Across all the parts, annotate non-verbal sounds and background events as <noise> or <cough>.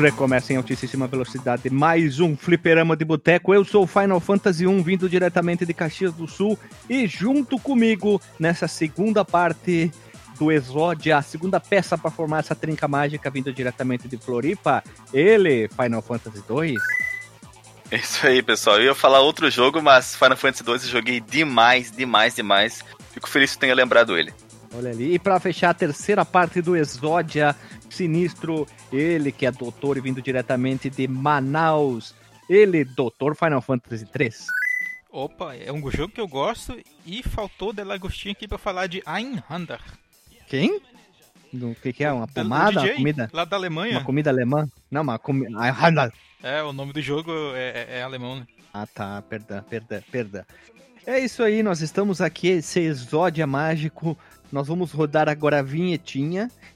Recomeça em altíssima velocidade mais um fliperama de boteco. Eu sou o Final Fantasy 1, vindo diretamente de Caxias do Sul e junto comigo nessa segunda parte do Exódia, a segunda peça para formar essa trinca mágica vindo diretamente de Floripa, ele, Final Fantasy 2. É isso aí, pessoal. Eu ia falar outro jogo, mas Final Fantasy 2 eu joguei demais, demais, demais. Fico feliz que tenha lembrado ele. Olha ali. E para fechar a terceira parte do Exódia, sinistro, ele que é doutor e vindo diretamente de Manaus. Ele, doutor Final Fantasy 3. Opa, é um jogo que eu gosto e faltou de Lagostinho aqui para falar de Einhander. Quem? O que, que, é? Uma pomada? DJ, uma comida? Lá da Alemanha. Uma comida alemã? Não, uma comida. É, o nome do jogo é, é, é alemão, né? Ah, tá. Perdão, perdão, perdão. É isso aí, nós estamos aqui, esse exódia mágico nós vamos rodar agora a vinhetinha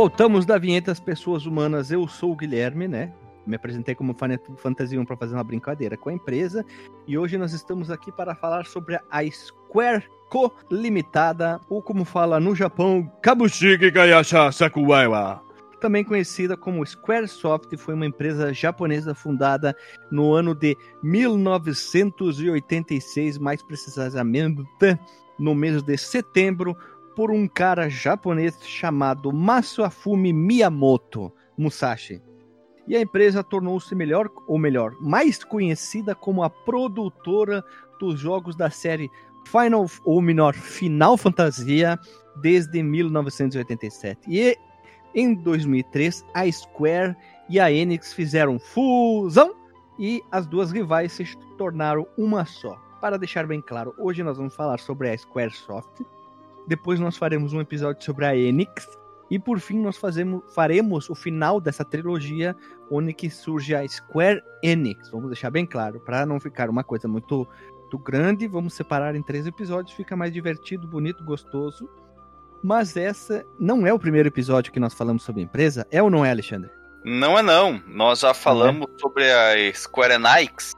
Voltamos da vinheta As Pessoas Humanas. Eu sou o Guilherme, né? Me apresentei como Fantasy 1 para fazer uma brincadeira com a empresa. E hoje nós estamos aqui para falar sobre a Square Co. Limitada, ou como fala no Japão, Kabushiki Gayasha Sakuwaiwa. Também conhecida como Squaresoft, foi uma empresa japonesa fundada no ano de 1986, mais precisamente no mês de setembro, por um cara japonês chamado Masafumi Miyamoto Musashi. E a empresa tornou-se melhor, ou melhor, mais conhecida como a produtora dos jogos da série Final, ou melhor, Final Fantasia desde 1987. E em 2003, a Square e a Enix fizeram fusão e as duas rivais se tornaram uma só. Para deixar bem claro, hoje nós vamos falar sobre a Squaresoft, depois nós faremos um episódio sobre a Enix. E por fim nós fazemos, faremos o final dessa trilogia onde que surge a Square Enix. Vamos deixar bem claro, para não ficar uma coisa muito, muito grande. Vamos separar em três episódios, fica mais divertido, bonito, gostoso. Mas essa não é o primeiro episódio que nós falamos sobre a empresa, é ou não é, Alexandre? Não é não. Nós já falamos é? sobre a Square Enix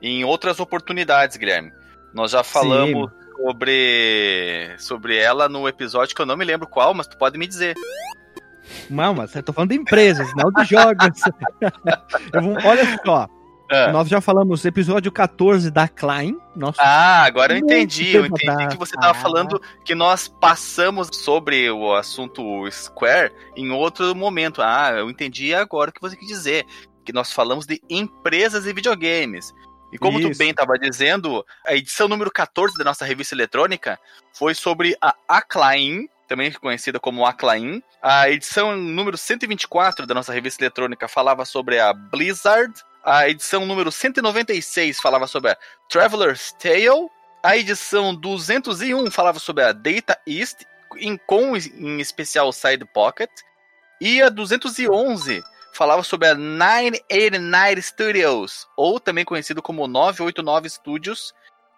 em outras oportunidades, Guilherme. Nós já falamos Sim sobre, sobre ela no episódio que eu não me lembro qual, mas tu pode me dizer. Não, mas eu tô falando de empresas, não de jogos. <laughs> vou, olha só. É. Nós já falamos episódio 14 da Klein. Nossa, ah, agora eu entendi. Eu entendi que você tava ah. falando que nós passamos sobre o assunto Square em outro momento. Ah, eu entendi agora o que você quis dizer. Que nós falamos de empresas e videogames. E como Isso. tu bem estava dizendo, a edição número 14 da nossa revista eletrônica foi sobre a Acclaim, também conhecida como Acclaim. A edição número 124 da nossa revista eletrônica falava sobre a Blizzard. A edição número 196 falava sobre a Traveler's Tale. A edição 201 falava sobre a Data East, em, com em especial Side Pocket. E a 211 falava sobre a 989 Studios, ou também conhecido como 989 Studios,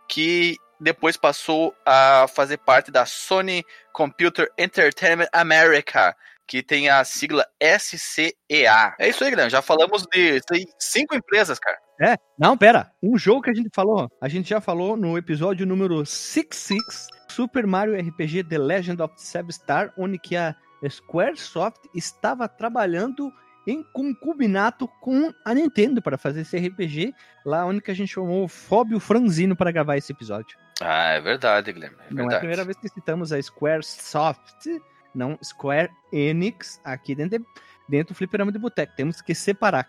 que depois passou a fazer parte da Sony Computer Entertainment America, que tem a sigla SCEA. É isso aí, Guilherme. Já falamos de cinco empresas, cara. É, não, pera. Um jogo que a gente falou, a gente já falou no episódio número 66, Super Mario RPG The Legend of Seven Star, onde que a Squaresoft estava trabalhando em concubinato com a Nintendo para fazer esse RPG, lá onde que a gente chamou o Fóbio Franzino para gravar esse episódio. Ah, é verdade, Guilherme. É não é a primeira vez que citamos a Squaresoft, não Square Enix, aqui dentro, de, dentro do Fliperama de Boteco. Temos que separar.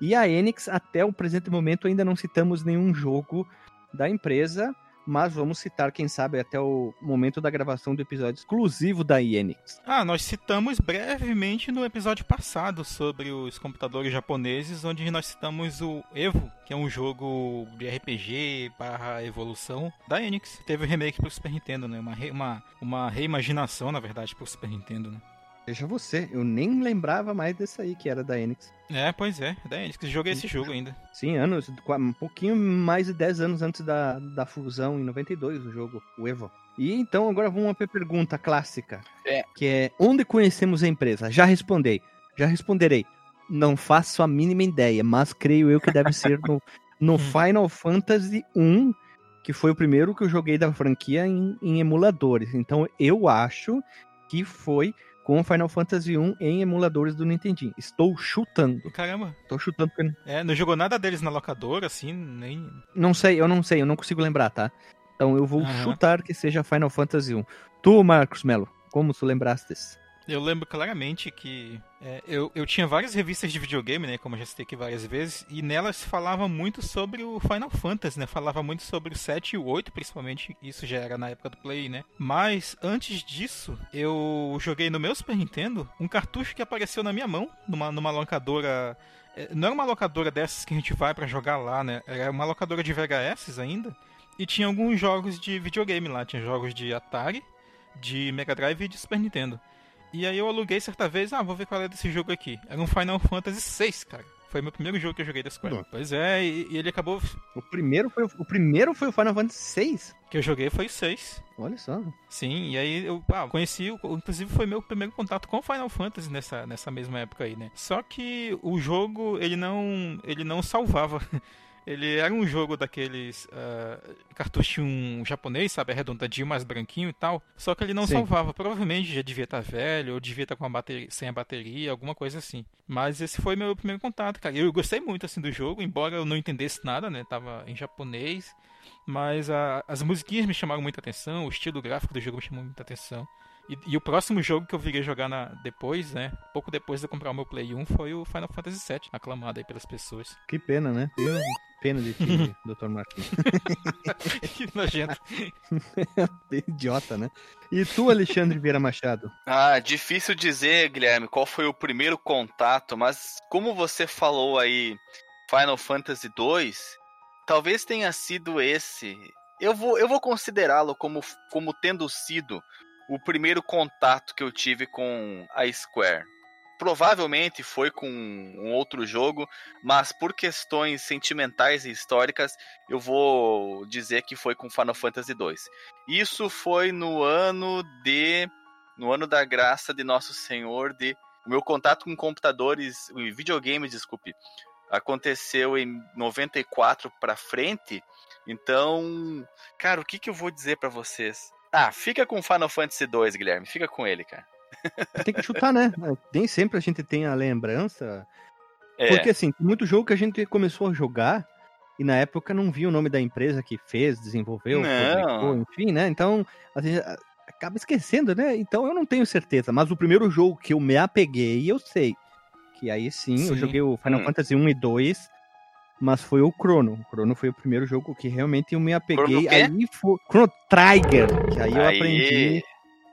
E a Enix, até o presente momento, ainda não citamos nenhum jogo da empresa mas vamos citar, quem sabe, até o momento da gravação do episódio exclusivo da Enix. Ah, nós citamos brevemente no episódio passado sobre os computadores japoneses, onde nós citamos o Evo, que é um jogo de RPG barra evolução da Enix. Teve o um remake pro Super Nintendo, né? Uma, re, uma, uma reimaginação, na verdade, pro Super Nintendo, né? Veja você, eu nem lembrava mais desse aí que era da Enix. É, pois é, da Enix. Joguei esse jogo ainda. Sim, anos, um pouquinho mais de 10 anos antes da, da fusão, em 92, o jogo, o Evo. E então agora vamos uma pergunta clássica. É. Que é, onde conhecemos a empresa? Já respondei, já responderei. Não faço a mínima ideia, mas creio eu que deve ser no, <laughs> no hum. Final Fantasy 1, que foi o primeiro que eu joguei da franquia em, em emuladores. Então eu acho que foi com Final Fantasy 1 em emuladores do Nintendinho. Estou chutando. Caramba. Estou chutando porque... É, não jogou nada deles na locadora, assim, nem... Não sei, eu não sei, eu não consigo lembrar, tá? Então eu vou chutar que seja Final Fantasy 1. Tu, Marcos Melo, como tu lembraste? Eu lembro claramente que é, eu, eu tinha várias revistas de videogame, né? Como eu já citei aqui várias vezes, e nelas falava muito sobre o Final Fantasy, né? Falava muito sobre o 7 e o 8, principalmente. Isso já era na época do Play, né? Mas antes disso, eu joguei no meu Super Nintendo um cartucho que apareceu na minha mão, numa, numa locadora. É, não era uma locadora dessas que a gente vai para jogar lá, né? Era uma locadora de VHS ainda. E tinha alguns jogos de videogame lá. Tinha jogos de Atari, de Mega Drive e de Super Nintendo. E aí eu aluguei certa vez, ah, vou ver qual é desse jogo aqui. Era um Final Fantasy VI, cara. Foi meu primeiro jogo que eu joguei da Square. Não. Pois é, e, e, ele acabou. O primeiro foi o primeiro foi o Final Fantasy VI. Que eu joguei foi o 6. Olha só. Sim, e aí eu ah, conheci, inclusive foi meu primeiro contato com Final Fantasy nessa, nessa mesma época aí, né? Só que o jogo, ele não, ele não salvava <laughs> Ele era um jogo daqueles uh, cartuchinho japonês, sabe? Arredondadinho, mais branquinho e tal. Só que ele não Sim. salvava. Provavelmente já devia estar tá velho, ou devia estar tá com a bateria, sem a bateria, alguma coisa assim. Mas esse foi meu primeiro contato, cara. Eu gostei muito assim do jogo, embora eu não entendesse nada, né? Tava em japonês. Mas a, as musiquinhas me chamaram muita atenção, o estilo gráfico do jogo me chamou muita atenção. E, e, o próximo jogo que eu virei jogar na, depois, né? Pouco depois de eu comprar o meu Play 1 foi o Final Fantasy VII, aclamado aí pelas pessoas. Que pena, né? Eu, pena de ti, <laughs> Dr. Marquinhos. <laughs> que nojento. <laughs> Idiota, né? E tu, Alexandre Vieira Machado? Ah, difícil dizer, Guilherme, qual foi o primeiro contato, mas como você falou aí, Final Fantasy 2, talvez tenha sido esse. Eu vou, eu vou considerá-lo como, como tendo sido o primeiro contato que eu tive com a Square. Provavelmente foi com um outro jogo, mas por questões sentimentais e históricas, eu vou dizer que foi com Final Fantasy II. Isso foi no ano de. No ano da graça de Nosso Senhor, de. O meu contato com computadores, videogames, desculpe, aconteceu em 94 para frente. Então, cara, o que, que eu vou dizer para vocês? Ah, fica com Final Fantasy 2, Guilherme. Fica com ele, cara. <laughs> Tem que chutar, né? Nem sempre a gente tem a lembrança. É. Porque, assim, tem muito jogo que a gente começou a jogar e na época não via o nome da empresa que fez, desenvolveu, publicou, enfim, né? Então, a gente acaba esquecendo, né? Então eu não tenho certeza. Mas o primeiro jogo que eu me apeguei, eu sei. Que aí sim, sim. eu joguei o Final hum. Fantasy 1 e 2 mas foi o Chrono. O Chrono foi o primeiro jogo que realmente eu me apeguei. Aí foi Chrono Trigger, que aí, aí eu aprendi.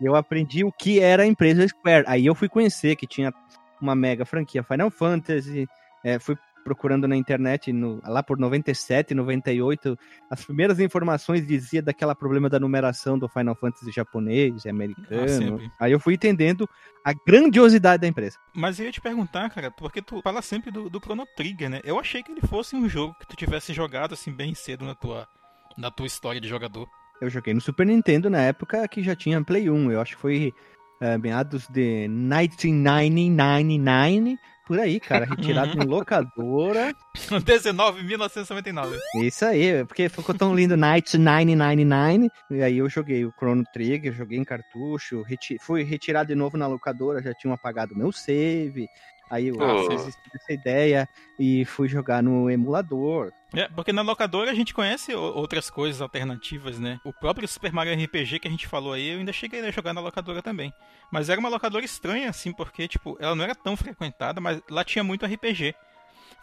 Eu aprendi o que era a empresa Square. Aí eu fui conhecer que tinha uma mega franquia Final Fantasy. É, fui procurando na internet no, lá por 97, 98, as primeiras informações dizia daquela problema da numeração do Final Fantasy japonês e americano. Ah, Aí eu fui entendendo a grandiosidade da empresa. Mas eu ia te perguntar, cara, porque tu fala sempre do, do Chrono Trigger, né? Eu achei que ele fosse um jogo que tu tivesse jogado assim bem cedo na tua, na tua história de jogador. Eu joguei no Super Nintendo na época que já tinha Play 1. Eu acho que foi uh, meados de 1999 por aí, cara, retirado em locadora. <laughs> 19.999. Isso aí, porque ficou tão lindo Night 999. E aí eu joguei o Chrono Trigger, joguei em cartucho, reti fui retirado de novo na locadora, já tinham apagado meu save. Aí eu oh. essa ideia e fui jogar no emulador. É, porque na locadora a gente conhece outras coisas alternativas, né? O próprio Super Mario RPG que a gente falou aí, eu ainda cheguei a jogar na locadora também. Mas era uma locadora estranha, assim, porque, tipo, ela não era tão frequentada, mas lá tinha muito RPG.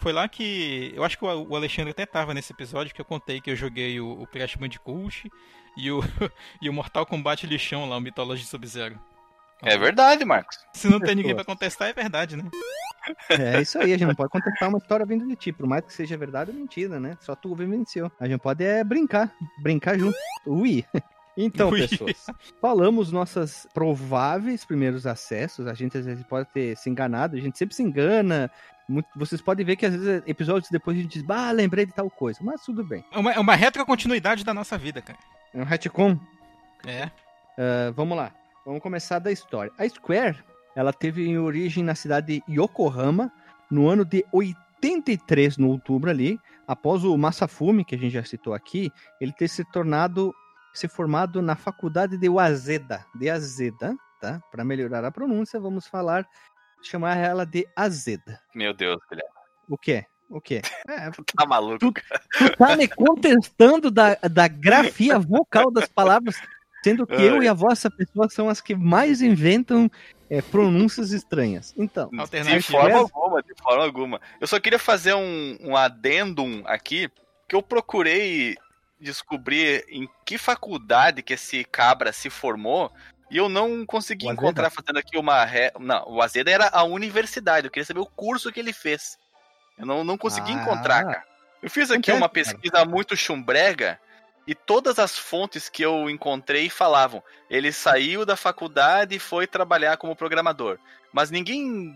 Foi lá que. Eu acho que o Alexandre até tava nesse episódio que eu contei que eu joguei o, o Crash Bandicoot e o, <laughs> e o Mortal Kombat lixão lá, o Mythology Sub-Zero. É verdade, Marcos. Se não tem ninguém para contestar, é verdade, né? É isso aí, a gente não pode contestar uma história vindo de ti, por mais que seja verdade ou mentira, né? Só tu vivenciou. A gente pode é brincar, brincar junto. Ui. <laughs> Então, Ui. pessoas, falamos nossas prováveis primeiros acessos. A gente às vezes pode ter se enganado, a gente sempre se engana. Vocês podem ver que às vezes episódios depois a gente diz, ah, lembrei de tal coisa, mas tudo bem. É uma, é uma retrocontinuidade da nossa vida, cara. É um retcon. É. Uh, vamos lá. Vamos começar da história. A Square, ela teve origem na cidade de Yokohama no ano de 83, no outubro ali, após o Masafumi, que a gente já citou aqui, ele ter se tornado, se formado na faculdade de Waseda, de Azeda, tá? Para melhorar a pronúncia, vamos falar, chamar ela de Azeda. Meu Deus, Guilherme. O que? O quê? É, <laughs> tá maluco. Tu, tu tá me contestando da, da grafia vocal das palavras Sendo que eu e a vossa pessoa são as que mais inventam é, pronúncias estranhas. Então, de forma alguma, de forma alguma. Eu só queria fazer um, um adendum aqui, que eu procurei descobrir em que faculdade que esse cabra se formou e eu não consegui encontrar fazendo aqui uma ré. Não, o Azeda era a universidade. Eu queria saber o curso que ele fez. Eu não, não consegui ah, encontrar, cara. Eu fiz aqui uma pesquisa muito chumbrega e todas as fontes que eu encontrei falavam: ele saiu da faculdade e foi trabalhar como programador. Mas ninguém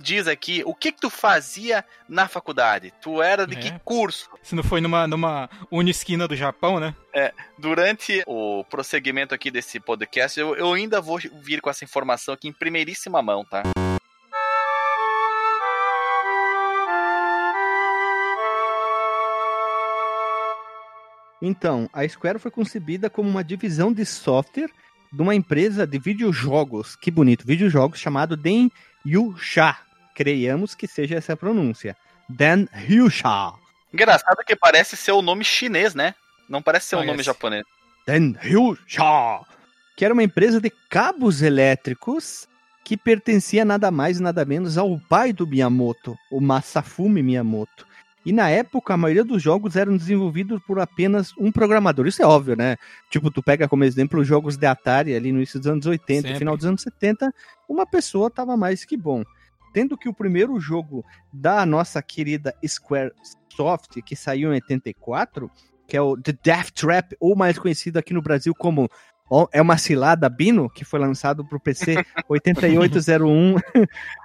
diz aqui o que, que tu fazia na faculdade. Tu era de é. que curso? Se não foi numa, numa unisquina do Japão, né? É, durante o prosseguimento aqui desse podcast, eu, eu ainda vou vir com essa informação aqui em primeiríssima mão, tá? Então, a Square foi concebida como uma divisão de software de uma empresa de videojogos, que bonito, videojogos chamado Den Yusha. Creiamos que seja essa a pronúncia. Den Yusha. Engraçado que parece ser o nome chinês, né? Não parece ser o um nome japonês. Den Yusha. Que era uma empresa de cabos elétricos que pertencia nada mais e nada menos ao pai do Miyamoto, o Masafumi Miyamoto. E na época, a maioria dos jogos eram desenvolvidos por apenas um programador. Isso é óbvio, né? Tipo, tu pega como exemplo os jogos de Atari ali no início dos anos 80, Sempre. final dos anos 70, uma pessoa tava mais que bom. Tendo que o primeiro jogo da nossa querida Square Soft, que saiu em 84, que é o The Death Trap, ou mais conhecido aqui no Brasil como é uma cilada Bino, que foi lançado para o PC 8801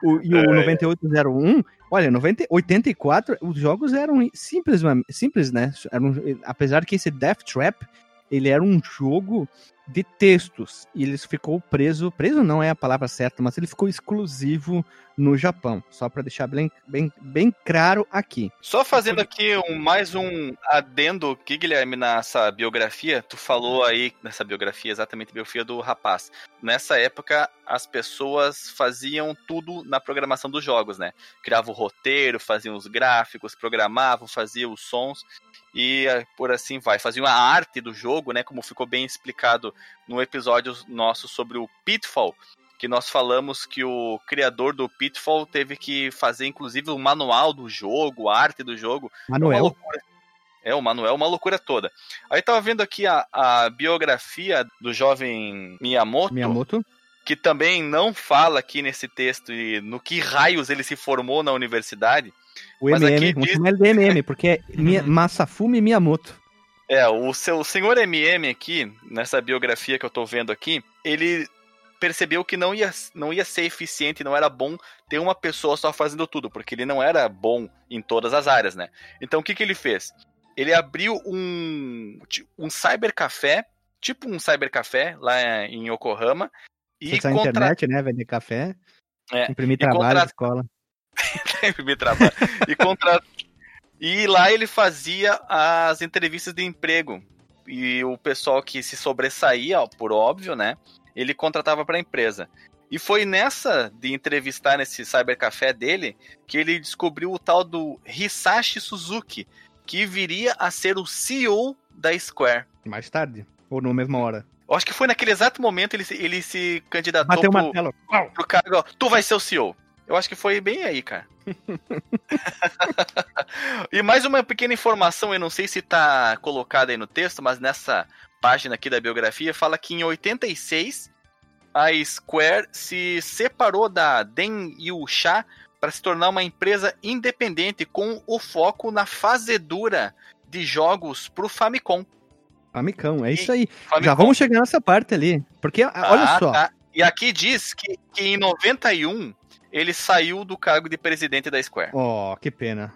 o, e o 9801. Olha, 90, 84, os jogos eram simples, simples né? Eram, apesar que esse Death Trap, ele era um jogo de textos. E ele ficou preso, preso não é a palavra certa, mas ele ficou exclusivo no Japão. Só para deixar bem, bem, bem claro aqui. Só fazendo aqui um, mais um adendo aqui, Guilherme, nessa biografia. Tu falou aí, nessa biografia, exatamente a biografia do rapaz. Nessa época, as pessoas faziam tudo na programação dos jogos, né? Criavam o roteiro, faziam os gráficos, programavam, faziam os sons e eh, por assim vai. Faziam a arte do jogo, né? Como ficou bem explicado no episódio nosso sobre o Pitfall, que nós falamos que o criador do Pitfall teve que fazer, inclusive, o manual do jogo, a arte do jogo. Manuel. É, o Manuel, uma loucura toda. Aí tava vendo aqui a, a biografia do jovem Miyamoto. Miyamoto. Que também não fala aqui nesse texto no que raios ele se formou na universidade. O MM, vamos diz... chamar ele de MM, porque é. <laughs> Masafumi Miyamoto. É, o seu senhor MM aqui, nessa biografia que eu tô vendo aqui, ele percebeu que não ia, não ia ser eficiente, não era bom ter uma pessoa só fazendo tudo, porque ele não era bom em todas as áreas, né? Então o que, que ele fez? Ele abriu um, um cybercafé, tipo um cybercafé lá em Yokohama. E contra... internet, né? Vender café, é, imprimir trabalho contra... na escola. Imprimir trabalho. e, contra... e lá ele fazia as entrevistas de emprego. E o pessoal que se sobressaía, por óbvio, né? Ele contratava para a empresa. E foi nessa de entrevistar nesse cybercafé dele que ele descobriu o tal do Hisashi Suzuki, que viria a ser o CEO da Square. Mais tarde? Ou na mesma hora? Eu acho que foi naquele exato momento ele, ele se candidatou Bateu pro, martelo. pro cargo, ó, tu vai ser o CEO. Eu acho que foi bem aí, cara. e mais uma pequena informação, eu não sei se tá colocada aí no texto, mas nessa página aqui da biografia fala que em 86 a Square se separou da Den Yusha para se tornar uma empresa independente com o foco na fazedura de jogos pro Famicom. Famicom, é isso aí. Famicom. Já vamos chegar nessa parte ali. Porque, ah, olha só. Tá. E aqui diz que, que em 91 ele saiu do cargo de presidente da Square. Oh, que pena.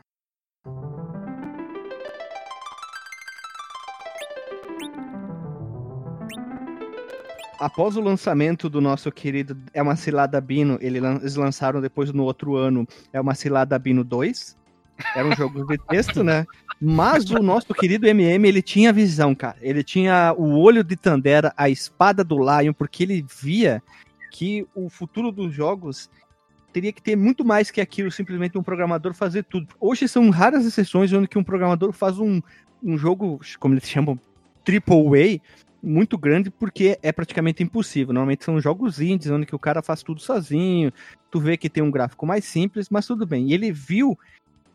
após o lançamento do nosso querido É uma Cilada Bino, eles lançaram depois no outro ano É uma Cilada Bino 2. Era um jogo de texto, né? Mas o nosso querido MM, ele tinha visão, cara. Ele tinha o olho de Tandera, a espada do Lion, porque ele via que o futuro dos jogos teria que ter muito mais que aquilo, simplesmente um programador fazer tudo. Hoje são raras exceções onde que um programador faz um, um jogo, como eles chamam, triple A, muito grande porque é praticamente impossível. Normalmente são jogos indies onde que o cara faz tudo sozinho. Tu vê que tem um gráfico mais simples, mas tudo bem. E ele viu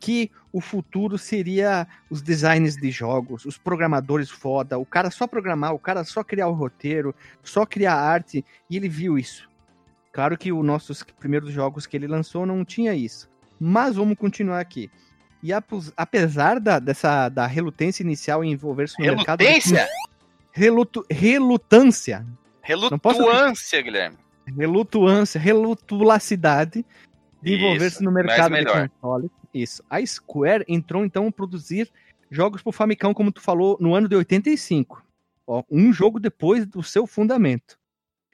que o futuro seria os designs de jogos, os programadores foda, o cara só programar, o cara só criar o roteiro, só criar arte, e ele viu isso. Claro que os nossos primeiros jogos que ele lançou não tinha isso. Mas vamos continuar aqui. E apesar da, dessa da relutância inicial em envolver-se no relutância? mercado. Relutância? relutu, relutância. Relutuância, Guilherme. Relutuância, relutulacidade de envolver-se no mercado de consoles. Isso. A Square entrou então a produzir jogos para Famicom, como tu falou, no ano de 85. Ó, um jogo depois do seu fundamento.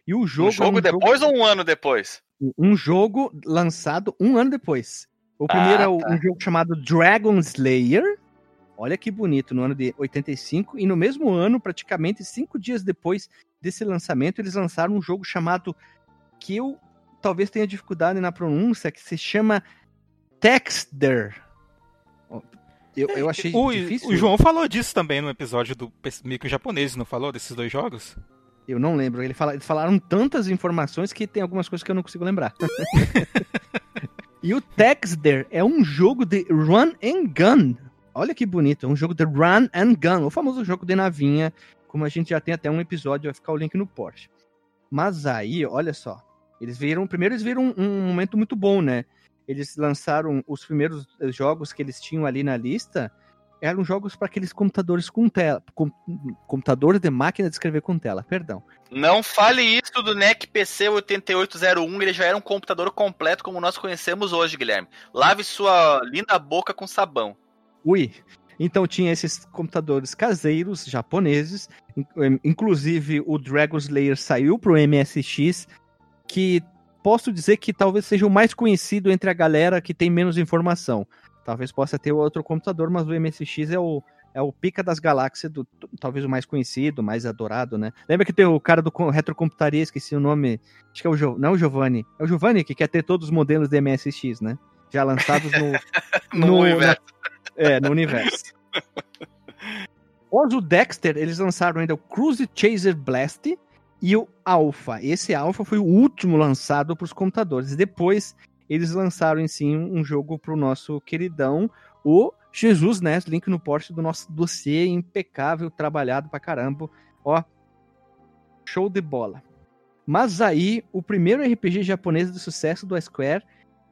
E o jogo. Um jogo é um depois jogo... ou um ano depois? Um jogo lançado um ano depois. O primeiro ah, é tá. um jogo chamado Dragon Slayer, Olha que bonito, no ano de 85, e no mesmo ano, praticamente cinco dias depois desse lançamento, eles lançaram um jogo chamado que eu talvez tenha dificuldade na pronúncia, que se chama Texter. Eu, eu achei o, difícil. O João falou disso também no episódio do Mico Japonês, não falou desses dois jogos? Eu não lembro. Ele fala, eles falaram tantas informações que tem algumas coisas que eu não consigo lembrar. <laughs> e o Texter é um jogo de run and gun. Olha que bonito, é um jogo de run and gun, o famoso jogo de navinha, como a gente já tem até um episódio, vai ficar o link no Porsche. Mas aí, olha só, eles viram, primeiro eles viram um, um momento muito bom, né? Eles lançaram os primeiros jogos que eles tinham ali na lista, eram jogos para aqueles computadores com tela, com, computadores de máquina de escrever com tela, perdão. Não fale isso do NEC PC 8801, ele já era um computador completo como nós conhecemos hoje, Guilherme. Lave sua linda boca com sabão. Ui. Então tinha esses computadores caseiros japoneses, inclusive o Dragon Slayer saiu pro MSX, que posso dizer que talvez seja o mais conhecido entre a galera que tem menos informação. Talvez possa ter outro computador, mas o MSX é o, é o pica das galáxias, do, talvez o mais conhecido, mais adorado, né? Lembra que tem o cara do retrocomputaria, esqueci o nome, acho que é o jo, não é o Giovanni, é o Giovanni que quer ter todos os modelos de MSX, né? Já lançados no, <laughs> no, no universo. É, no universo. Após o Dexter, eles lançaram ainda o Cruise Chaser Blast e o Alpha. Esse Alpha foi o último lançado para os computadores. Depois, eles lançaram em si um jogo para o nosso queridão, o Jesus, né? Link no post do nosso dossiê impecável, trabalhado pra caramba. Ó, show de bola. Mas aí, o primeiro RPG japonês de sucesso do Square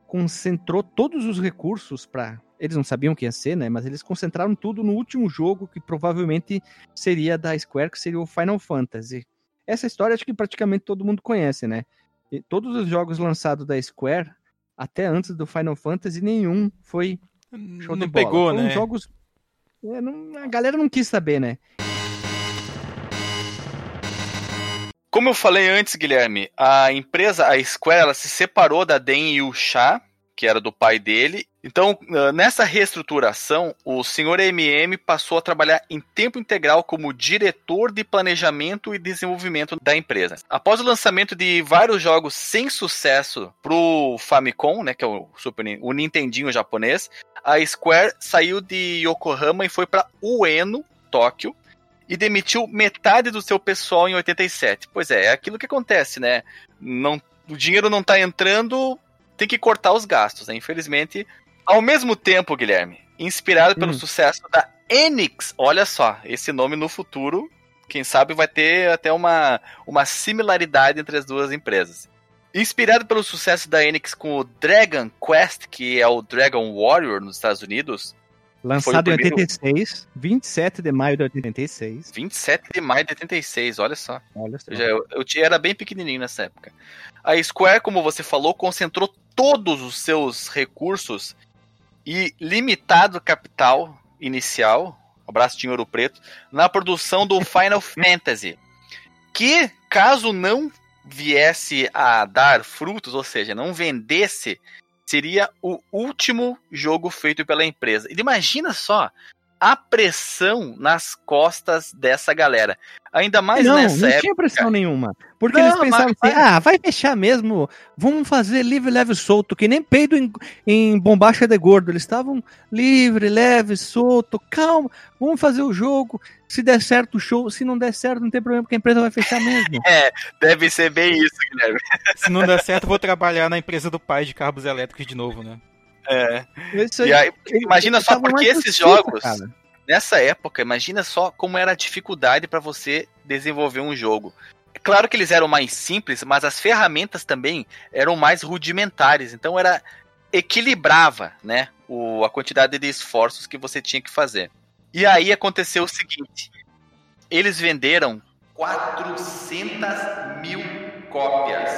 concentrou todos os recursos para eles não sabiam o que ia ser, né? Mas eles concentraram tudo no último jogo que provavelmente seria da Square, que seria o Final Fantasy. Essa história acho que praticamente todo mundo conhece, né? E todos os jogos lançados da Square, até antes do Final Fantasy, nenhum foi show não de bola. pegou, Foram né? jogos é, não, a galera não quis saber, né? Como eu falei antes, Guilherme, a empresa, a Square, ela se separou da Den Yusha que era do pai dele. Então, ah, nessa reestruturação, o senhor MM passou a trabalhar em tempo integral como diretor de planejamento e desenvolvimento da empresa. Após o lançamento de vários jogos sem sucesso pro Famicom, né, que é o Super o Nintendinho japonês, a Square saiu de Yokohama e foi para Ueno, Tóquio, e demitiu metade do seu pessoal em 87. Pois é, é aquilo que acontece, né? Não, o dinheiro não tá entrando, tem que cortar os gastos, né? Infelizmente. Ao mesmo tempo, Guilherme, inspirado pelo hum. sucesso da Enix, olha só, esse nome no futuro, quem sabe vai ter até uma, uma similaridade entre as duas empresas. Inspirado pelo sucesso da Enix com o Dragon Quest, que é o Dragon Warrior nos Estados Unidos, Lançado em 86, 27 de maio de 86. 27 de maio de 86, olha só. Olha só. Eu, já, eu, eu era bem pequenininho nessa época. A Square, como você falou, concentrou todos os seus recursos e limitado capital inicial, abraço de ouro preto, na produção do Final <laughs> Fantasy. Que, caso não viesse a dar frutos, ou seja, não vendesse seria o último jogo feito pela empresa. E imagina só a pressão nas costas dessa galera. Ainda mais não, nessa não época. Não tinha pressão nenhuma. Porque não, eles pensavam mas... assim, ah, vai fechar mesmo, vamos fazer livre, leve, solto, que nem peido em, em bombacha de gordo. Eles estavam livre, leve, solto, calma, vamos fazer o jogo. Se der certo o show, se não der certo, não tem problema, porque a empresa vai fechar mesmo. <laughs> é, deve ser bem isso, Guilherme. se não der certo, vou trabalhar na empresa do pai de carros elétricos de novo, né? É. Aí, aí, imagina só porque esses jogos, cara. nessa época, imagina só como era a dificuldade para você desenvolver um jogo. É claro que eles eram mais simples, mas as ferramentas também eram mais rudimentares, então era equilibrava, né, o, a quantidade de esforços que você tinha que fazer. E aí aconteceu o seguinte: eles venderam 400 mil cópias.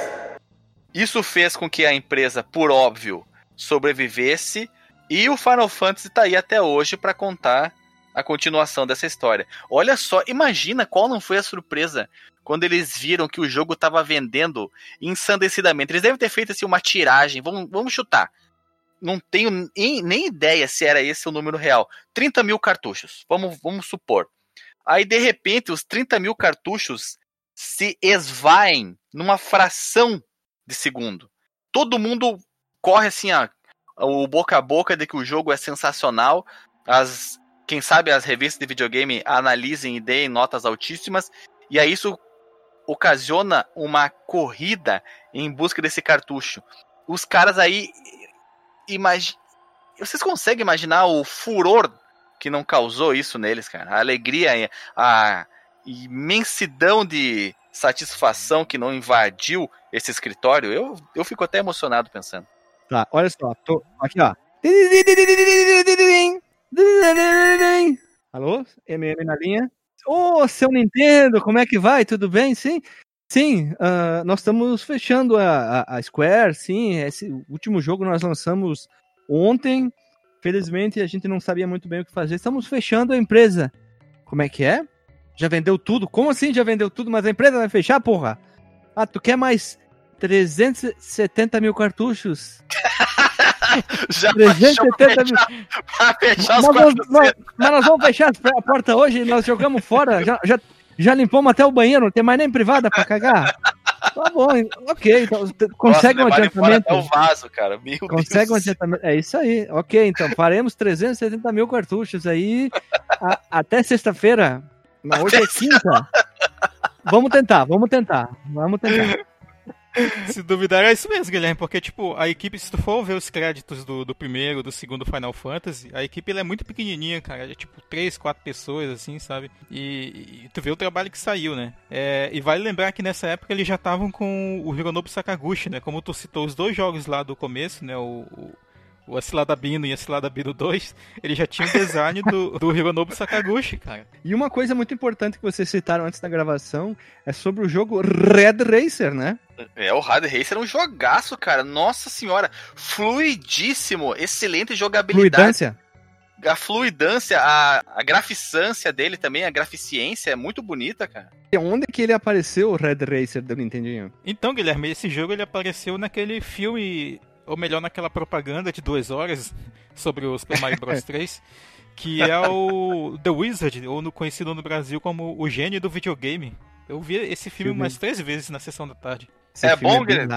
Isso fez com que a empresa, por óbvio, sobrevivesse. E o Final Fantasy está aí até hoje para contar a continuação dessa história. Olha só, imagina qual não foi a surpresa quando eles viram que o jogo estava vendendo ensandecidamente. Eles devem ter feito assim, uma tiragem, vamos, vamos chutar. Não tenho nem ideia se era esse o número real. 30 mil cartuchos, vamos, vamos supor. Aí, de repente, os 30 mil cartuchos se esvaem numa fração de segundo. Todo mundo corre assim, o boca a boca de que o jogo é sensacional. As, quem sabe as revistas de videogame analisem e deem notas altíssimas. E aí isso ocasiona uma corrida em busca desse cartucho. Os caras aí. Imag... Vocês conseguem imaginar o furor que não causou isso neles, cara? A alegria, a imensidão de satisfação que não invadiu esse escritório. Eu, eu fico até emocionado pensando. Tá, olha só. Tô, aqui, ó. Alô? MM na linha. Ô, oh, seu Nintendo, como é que vai? Tudo bem? Sim? Sim, uh, nós estamos fechando a, a, a, Square, sim. Esse último jogo nós lançamos ontem. Felizmente a gente não sabia muito bem o que fazer. Estamos fechando a empresa. Como é que é? Já vendeu tudo? Como assim já vendeu tudo? Mas a empresa vai fechar, porra? Ah, tu quer mais 370 mil cartuchos. <laughs> Já 370 mil. Pra fechar os nós, vamos, nós, mas nós vamos fechar a porta hoje, nós jogamos fora, já, já, já limpamos até o banheiro, não tem mais nem privada pra cagar. Tá bom, ok. Então, consegue Nossa, um adiantamento. Até o vaso, cara. Meu consegue Deus. um adiantamento. É isso aí. Ok, então faremos 370 mil cartuchos aí a, até sexta-feira. Hoje é quinta. Vamos tentar, vamos tentar. Vamos tentar. <laughs> se duvidar, é isso mesmo, Guilherme, porque, tipo, a equipe, se tu for ver os créditos do, do primeiro, do segundo Final Fantasy, a equipe é muito pequenininha, cara, é tipo três, quatro pessoas, assim, sabe? E, e tu vê o trabalho que saiu, né? É, e vale lembrar que nessa época eles já estavam com o Hironobu Sakaguchi, né? Como tu citou os dois jogos lá do começo, né? O, o o Acilada Bino e Acilada Bino 2, ele já tinha o design do, do Hironobu Sakaguchi, cara. E uma coisa muito importante que vocês citaram antes da gravação é sobre o jogo Red Racer, né? É, o Red Racer é um jogaço, cara. Nossa senhora, fluidíssimo, excelente jogabilidade. Fluidância? A fluidância, a, a graficância dele também, a graficiência é muito bonita, cara. E onde que ele apareceu, o Red Racer do Nintendinho? Então, Guilherme, esse jogo ele apareceu naquele filme ou melhor, naquela propaganda de duas horas sobre o Super Mario Bros <laughs> 3, que é o The Wizard, ou no, conhecido no Brasil como o gênio do videogame. Eu vi esse filme, filme. umas três vezes na sessão da tarde. Esse é bom, é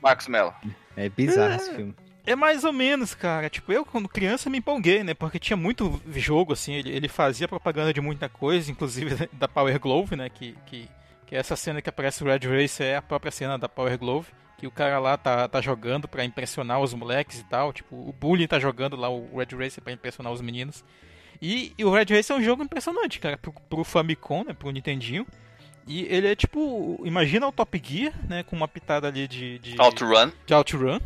Marcos Mello? É bizarro é... esse filme. É mais ou menos, cara. Tipo, eu quando criança me empolguei, né? Porque tinha muito jogo, assim. Ele, ele fazia propaganda de muita coisa, inclusive <laughs> da Power Glove, né? Que, que, que essa cena que aparece o Red Race é a própria cena da Power Glove. Que o cara lá tá, tá jogando para impressionar os moleques e tal. Tipo, o Bully tá jogando lá o Red Race para impressionar os meninos. E, e, o Red Race é um jogo impressionante, cara. Pro, pro Famicom, né? Pro Nintendinho. E ele é tipo. Imagina o Top Gear, né? Com uma pitada ali de. de Outrun. De Outrun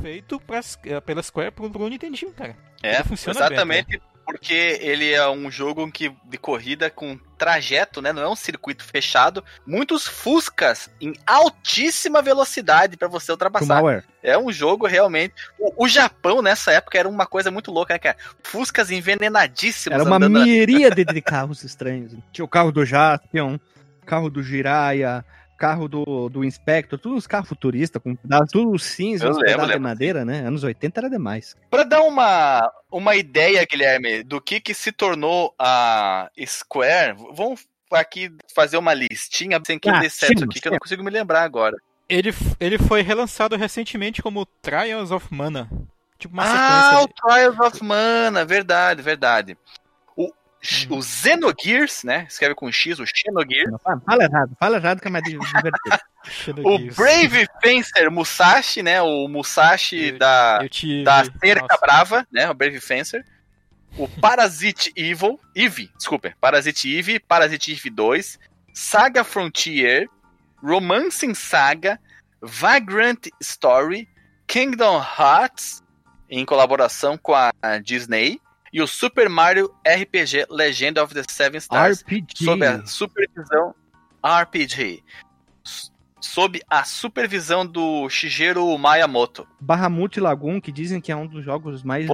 feito pra, eh, pela Square pro, pro Nintendinho, cara. É, exatamente. Bem, porque ele é um jogo que, de corrida com trajeto, né? Não é um circuito fechado. Muitos Fuscas em altíssima velocidade para você ultrapassar. É um jogo realmente. O, o, Japão nessa época era uma coisa muito louca, né, cara? Fuscas envenenadíssimas. Era uma miríade de carros estranhos. Tinha o carro do Jaspion, carro do Jiraiya, carro do, do Inspector, todos os carros futuristas, com tudo cinza, lembro, de madeira, né? Anos 80 era demais. Para dar uma, uma ideia, Guilherme, do que, que se tornou a Square, vamos aqui fazer uma listinha sem que ah, dê certo aqui, que eu não consigo me lembrar agora. Ele, ele foi relançado recentemente como Trials of Mana. Tipo uma ah, o Trials of Mana, verdade, verdade o Xenogears, né? Escreve com X, o Xenogears. Fala errado, fala errado que é mais divertido. <laughs> o Brave Fencer Musashi, né? O Musashi eu, da, eu te... da Cerca Nossa. Brava, né? O Brave Fencer. O Parasite Evil, Eve, desculpa, Parasite Eve, Parasite Eve 2, Saga Frontier, Romancing Saga, Vagrant Story, Kingdom Hearts, em colaboração com a Disney, e o Super Mario RPG Legend of the Seven Stars. RPG. Sob a supervisão RPG. Sob a supervisão do Shigeru Miyamoto. Bahamut Lagoon, que dizem que é um dos jogos mais,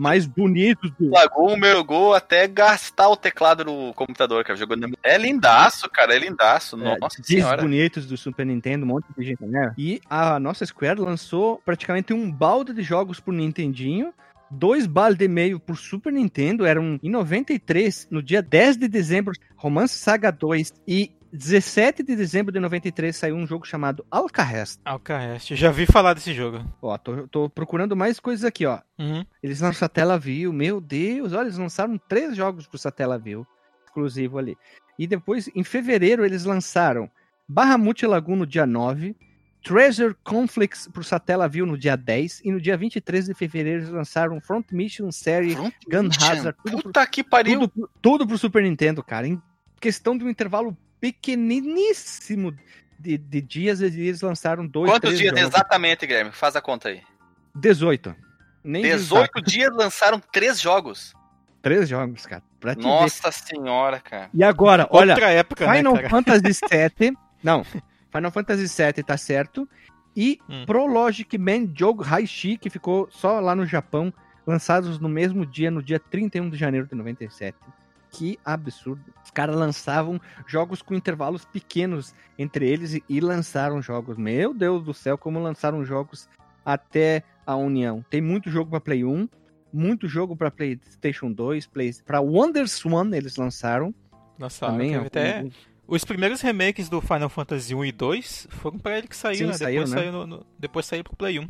mais bonitos do. Lagoon mergulhou até gastar o teclado no computador, cara. Jogou É lindaço, cara. É lindaço. É, nossa senhora. bonitos do Super Nintendo, um monte de gente, né? E a nossa Square lançou praticamente um balde de jogos pro Nintendinho dois balas de meio por Super Nintendo, eram em 93, no dia 10 de dezembro, Romance Saga 2 e 17 de dezembro de 93 saiu um jogo chamado Alcahest. Alcahest, já vi falar desse jogo. Ó, tô, tô procurando mais coisas aqui, ó. Uhum. Eles lançaram Satela View, meu Deus, olha, eles lançaram três jogos pro Satela View, exclusivo ali. E depois, em fevereiro, eles lançaram Bahamut Lagoon no dia 9, Treasure Conflicts pro Satellaview no dia 10 e no dia 23 de fevereiro eles lançaram Front Mission Série Gun Hazard. Tudo Puta pro, que pariu! Tudo, tudo pro Super Nintendo, cara. Em questão de um intervalo pequeniníssimo de, de dias, eles lançaram dois, Quantos dias jogos. exatamente, Guilherme? Faz a conta aí. 18. Nem 18 dias lançaram três jogos. Três jogos, cara. Nossa ver. senhora, cara. E agora, olha, Outra época, né, Final né, Fantasy <laughs> VII... Não, Final Fantasy VII tá certo. E hum. Pro Logic Man Jogo Haishi, que ficou só lá no Japão, lançados no mesmo dia, no dia 31 de janeiro de 97. Que absurdo. Os caras lançavam jogos com intervalos pequenos entre eles e, lançaram jogos. Meu Deus do céu, como lançaram jogos até a União. Tem muito jogo para Play 1, muito jogo para PlayStation 2, Play... para WonderSwan eles lançaram. Nossa, também, até os primeiros remakes do Final Fantasy 1 e 2 foram para ele que saiu, Sim, né? Saiu, depois, né? Saiu no, no, depois saiu pro Play 1.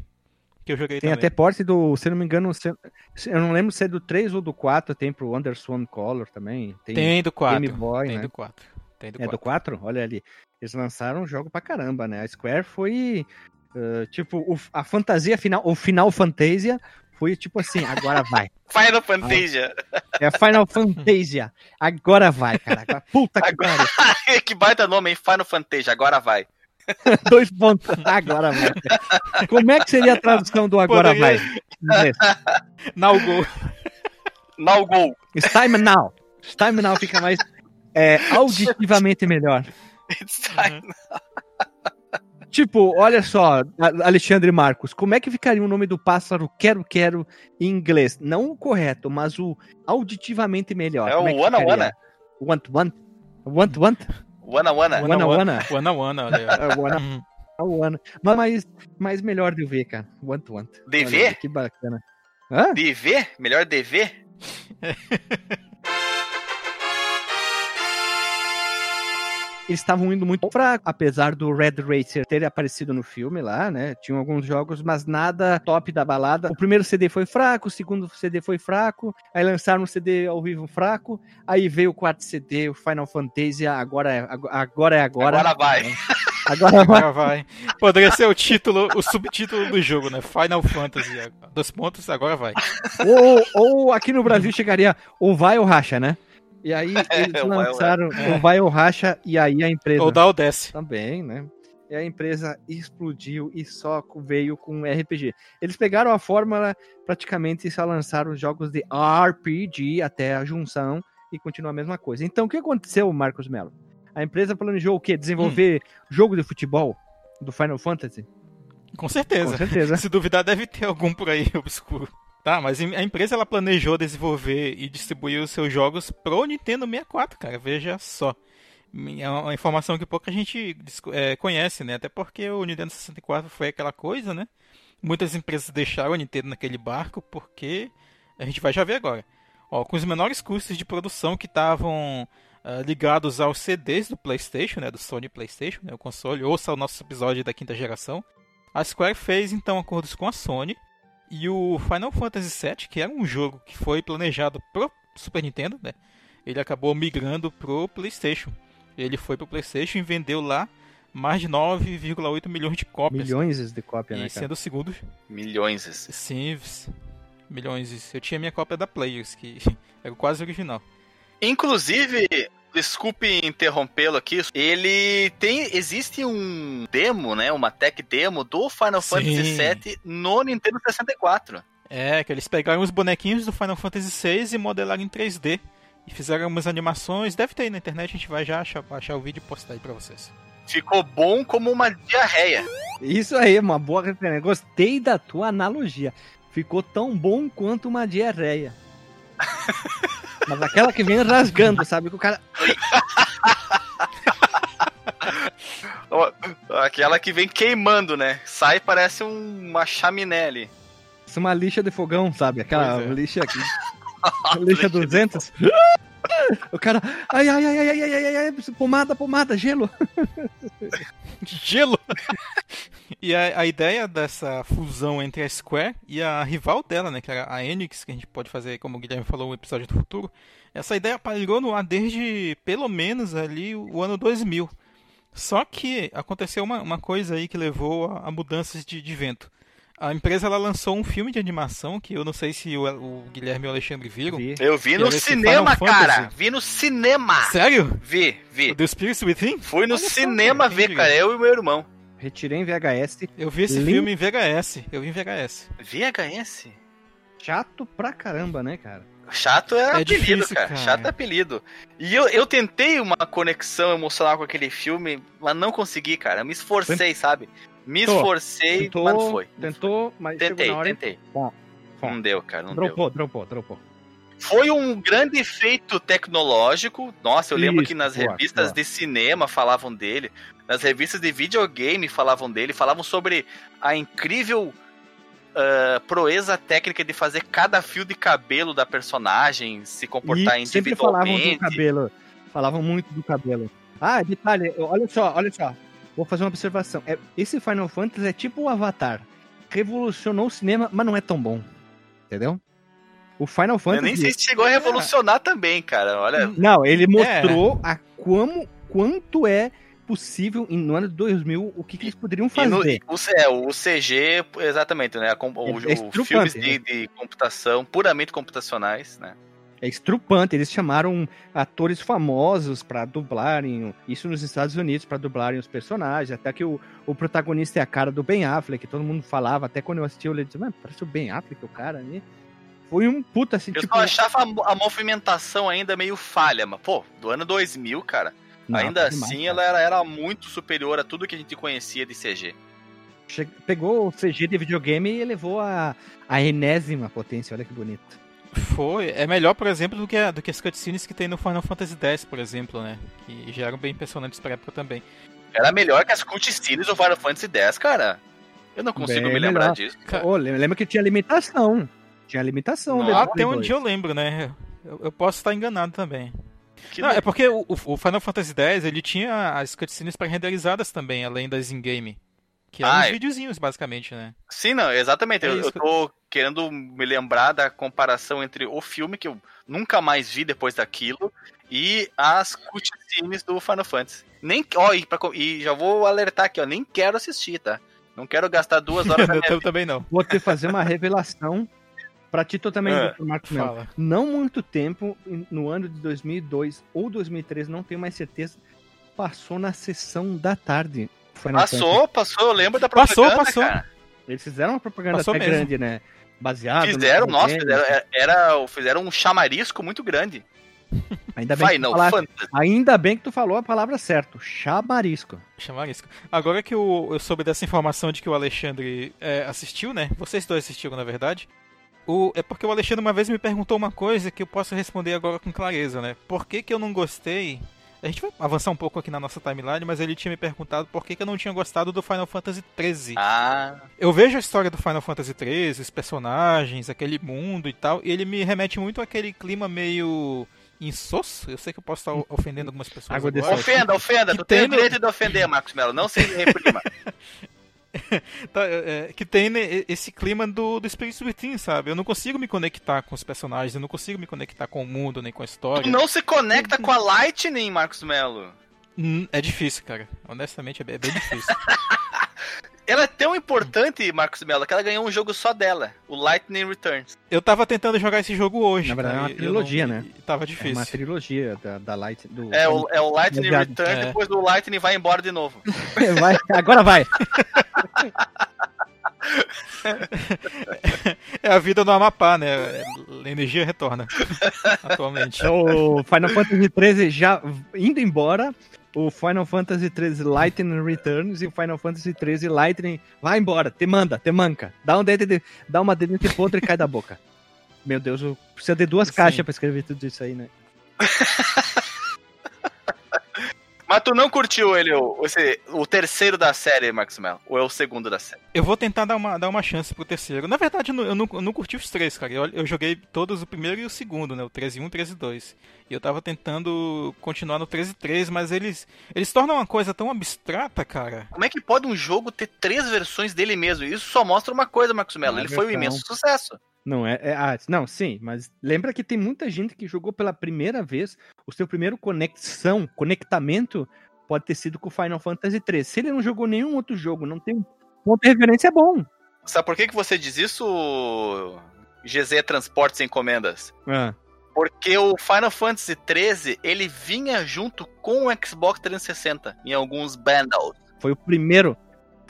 Que eu joguei tem também. até porte do, se não me engano, se, eu não lembro se é do 3 ou do 4, tem pro Underswan Color também. Tem, tem do 4. Game Boy, tem né? do 4. Tem do é 4. do 4? Olha ali. Eles lançaram um jogo pra caramba, né? A Square foi. Uh, tipo, o, a fantasia final, o Final Fantasia foi tipo assim, agora vai. <laughs> Final Fantasia. É Final Fantasia. Agora vai, cara. Puta que agora... <laughs> que baita nome, hein? Final Fantasia, agora vai. <laughs> Dois pontos. Agora vai. Como é que seria a tradução do agora Poderia... vai? Now go. Now go. It's time now. It's time now fica mais é, auditivamente melhor. It's time uhum. now. Tipo, olha só, Alexandre Marcos, como é que ficaria o nome do pássaro Quero Quero em inglês? Não o correto, mas o auditivamente melhor. É como o é Wana Wana. Want Want? Want Want? Wana Wana. Wana Wana. Wana Wana. É, wana. Uhum. o ano. Mas, mas melhor de ver, cara. Want Want. DV? Olha, que bacana. Hã? DV? Melhor DV? <laughs> eles estavam indo muito fraco, apesar do Red Racer ter aparecido no filme lá, né? Tinham alguns jogos, mas nada top da balada. O primeiro CD foi fraco, o segundo CD foi fraco, aí lançaram um CD ao vivo fraco, aí veio o quarto CD, o Final Fantasy, agora é agora. É agora. agora vai. Agora vai. agora vai. Poderia ser o título, o subtítulo do jogo, né? Final Fantasy. Dos pontos, agora vai. Ou, ou aqui no Brasil chegaria ou vai ou racha, né? E aí <laughs> eles lançaram o Vai ou Racha e aí a empresa. Ou dá ou desce. Também, né? E a empresa explodiu e só veio com RPG. Eles pegaram a fórmula praticamente e só lançaram jogos de RPG até a junção e continua a mesma coisa. Então o que aconteceu, Marcos Mello? A empresa planejou o quê? Desenvolver hum. jogo de futebol do Final Fantasy? Com certeza. Com certeza. <laughs> Se duvidar, deve ter algum por aí <laughs> obscuro. Tá, mas a empresa ela planejou desenvolver e distribuir os seus jogos pro Nintendo 64, cara. Veja só. É uma informação que pouca gente é, conhece, né? Até porque o Nintendo 64 foi aquela coisa, né? Muitas empresas deixaram o Nintendo naquele barco porque a gente vai já ver agora. Ó, com os menores custos de produção que estavam uh, ligados aos CDs do PlayStation, né? Do Sony PlayStation, né? O console. Ouça o nosso episódio da quinta geração. A Square fez então acordos com a Sony e o Final Fantasy VII, que era um jogo que foi planejado pro Super Nintendo, né? Ele acabou migrando pro PlayStation. Ele foi pro PlayStation e vendeu lá mais de 9,8 milhões de cópias. Milhões de cópias, né? E sendo o segundo. Milhões. Sim, milhões. Eu tinha minha cópia da Players, que <laughs> era quase original. Inclusive, desculpe interrompê-lo aqui. Ele tem. Existe um demo, né? Uma tech demo do Final Sim. Fantasy VII no Nintendo 64. É, que eles pegaram os bonequinhos do Final Fantasy VI e modelaram em 3D. E fizeram umas animações. Deve ter aí na internet, a gente vai já achar, achar o vídeo e postar aí pra vocês. Ficou bom como uma diarreia. Isso aí, uma boa referência. Gostei da tua analogia. Ficou tão bom quanto uma diarreia. Mas aquela que vem rasgando, sabe? Que o cara. aquela que vem queimando, né? Sai parece um, uma chaminé ali. Isso é uma lixa de fogão, sabe? Aquela é. lixa aqui. lixa 200. O cara. Ai, ai, ai, ai, ai, ai, ai, ai, pomada, pomada, gelo. <laughs> gelo? e a, a, ideia dessa fusão entre a Square e a rival dela, né? Que era a Enix, que a gente pode fazer, como o Guilherme falou, um episódio do futuro. Essa ideia pairou no ar desde pelo menos ali o ano 2000. Só que aconteceu uma, uma coisa aí que levou a, a mudanças de, de vento. A empresa ela lançou um filme de animação que eu não sei se o, o Guilherme e o Alexandre viram. Vi. Eu vi no cinema, cara. Vi no cinema. Sério? Vi, vi. O The Spirits Within? Fui no Olha cinema só, ver, cara. Eu e meu irmão. Retirei em VHS. Eu vi esse Link... filme em VHS. Eu vi em VHS. VHS? Chato pra caramba, né, cara? Chato é, é apelido, difícil, cara. cara. Chato é apelido. E eu, eu tentei uma conexão emocional com aquele filme, mas não consegui, cara. Eu me esforcei, sabe? Me esforcei, tentou, mas não foi. Tentou, mas tentei, chegou na hora tentei. Bom, bom. Não deu, cara, não dropou, deu. Dropou, dropou, Foi um grande efeito tecnológico. Nossa, eu Isso, lembro que nas boa, revistas boa. de cinema falavam dele, nas revistas de videogame falavam dele, falavam sobre a incrível uh, proeza técnica de fazer cada fio de cabelo da personagem se comportar e individualmente. Sempre falavam do cabelo, falavam muito do cabelo. Ah, detalhe, olha só, olha só. Vou fazer uma observação. É, esse Final Fantasy é tipo o Avatar. Revolucionou o cinema, mas não é tão bom. Entendeu? O Final Fantasy. Eu nem sei se chegou a revolucionar é. também, cara. Olha. Não, ele mostrou é. a como, quanto é possível no ano de 2000 o que, que eles poderiam fazer. No, o, é, o CG, exatamente, né? O, o, é o filmes de, né? de computação, puramente computacionais, né? É estrupante. Eles chamaram atores famosos para dublarem isso nos Estados Unidos, para dublarem os personagens. Até que o, o protagonista é a cara do Ben Affleck, todo mundo falava. Até quando eu assisti, eu disse, mano, parece o Ben Affleck, o cara ali. Foi um puta assim, eu tipo. Eu achava a, a, movimentação ainda meio falha, mas, pô, do ano 2000, cara. Não, ainda assim, ela era, era muito superior a tudo que a gente conhecia de CG pegou o CG de videogame e elevou a, a enésima potência, olha que bonito. Foi. É melhor, por exemplo, do que, do que as cutscenes que tem no Final Fantasy X, por exemplo, né? Que já eram bem impressionantes pra época também. Era melhor que as cutscenes do Final Fantasy X, cara. Eu não consigo Bem me lembrar melhor. disso. Oh, lembra que tinha limitação. Tinha limitação. Não, até onde eu lembro, né? Eu, eu, posso estar enganado também. Não, é porque o, o, Final Fantasy X ele tinha as cutscenes pré-renderizadas também, além das in-game. Que eram ah, uns é. videozinhos, basicamente, né? Sim, não, exatamente. É eu, eu tô querendo me lembrar da comparação entre o filme, que eu nunca mais vi depois daquilo, e as cutscenes do Final Fantasy. Nem, ó, e, pra, e já vou alertar aqui, ó, nem quero assistir, tá? Não quero gastar duas horas <laughs> da minha também não. Vou ter que fazer uma revelação para ti também, é, Dr. Marcos Melo. Não muito tempo, no ano de 2002 ou 2003, não tenho mais certeza, passou na sessão da tarde. passou, passou, eu lembro da propaganda, Passou, passou. Cara. Eles fizeram uma propaganda passou até mesmo. grande, né? Baseado Fizeram, nossa, fizeram, era, fizeram um chamarisco muito grande. <laughs> Ainda bem, Final falaste, ainda bem que tu falou a palavra certa, chamarisco. Chamarisco. Agora que eu, eu soube dessa informação de que o Alexandre é, assistiu, né? Vocês dois assistiram, na verdade. O, é porque o Alexandre uma vez me perguntou uma coisa que eu posso responder agora com clareza, né? Por que, que eu não gostei? A gente vai avançar um pouco aqui na nossa timeline, mas ele tinha me perguntado por que, que eu não tinha gostado do Final Fantasy XIII. Ah. Eu vejo a história do Final Fantasy XIII, os personagens, aquele mundo e tal, e ele me remete muito àquele clima meio insosso? Eu sei que eu posso estar ofendendo algumas pessoas. Água agora. Ofenda, ofenda. Tu tem o direito de ofender, Marcos Melo. Não se reprima. <laughs> <laughs> tá, é, é, que tem né, esse clima do, do Spirit Within, sabe? Eu não consigo me conectar com os personagens, eu não consigo me conectar com o mundo, nem com a história. Tu não se conecta com a Lightning, Marcos Melo? Hum, é difícil, cara. Honestamente, é bem, é bem difícil. <laughs> Ela é tão importante, Marcos Mello, que ela ganhou um jogo só dela, o Lightning Returns. Eu tava tentando jogar esse jogo hoje. Na verdade, é uma trilogia, não... né? Tava difícil. É uma trilogia da, da Lightning. Do... É, o, é o Lightning Returns, é. depois do Lightning vai embora de novo. <laughs> vai, agora vai. <laughs> é a vida no Amapá, né? A energia retorna <laughs> atualmente. O Final Fantasy XIII já indo embora o Final Fantasy XIII Lightning Returns e o Final Fantasy XIII Lightning. Vai embora, te manda, te manca. Dá, um dedo de, dá uma dedinha de podre e cai da boca. Meu Deus, precisa de duas Sim. caixas pra escrever tudo isso aí, né? <laughs> Mas tu não curtiu ele, o, esse, o terceiro da série, Max Mello? Ou é o segundo da série? Eu vou tentar dar uma, dar uma chance pro terceiro. Na verdade, eu não, eu não, eu não curti os três, cara. Eu, eu, joguei todos o primeiro e o segundo, né? O 13 1 e o 13 2. E eu tava tentando continuar no 13 3, mas eles, eles tornam uma coisa tão abstrata, cara. Como é que pode um jogo ter três versões dele mesmo? Isso só mostra uma coisa, Marcos Mello. Ele foi um imenso sucesso. Não, é, é ah, não, sim, mas lembra que tem muita gente que jogou pela primeira vez o seu primeiro conexão, conectamento pode ter sido com o Final Fantasy 13. Se ele não jogou nenhum outro jogo, não tem ponto de referência, é bom. Sabe por que, que você diz isso, GZ Transportes e Encomendas? Ah. Porque o Final Fantasy 13 ele vinha junto com o Xbox 360 em alguns bundles. Foi o primeiro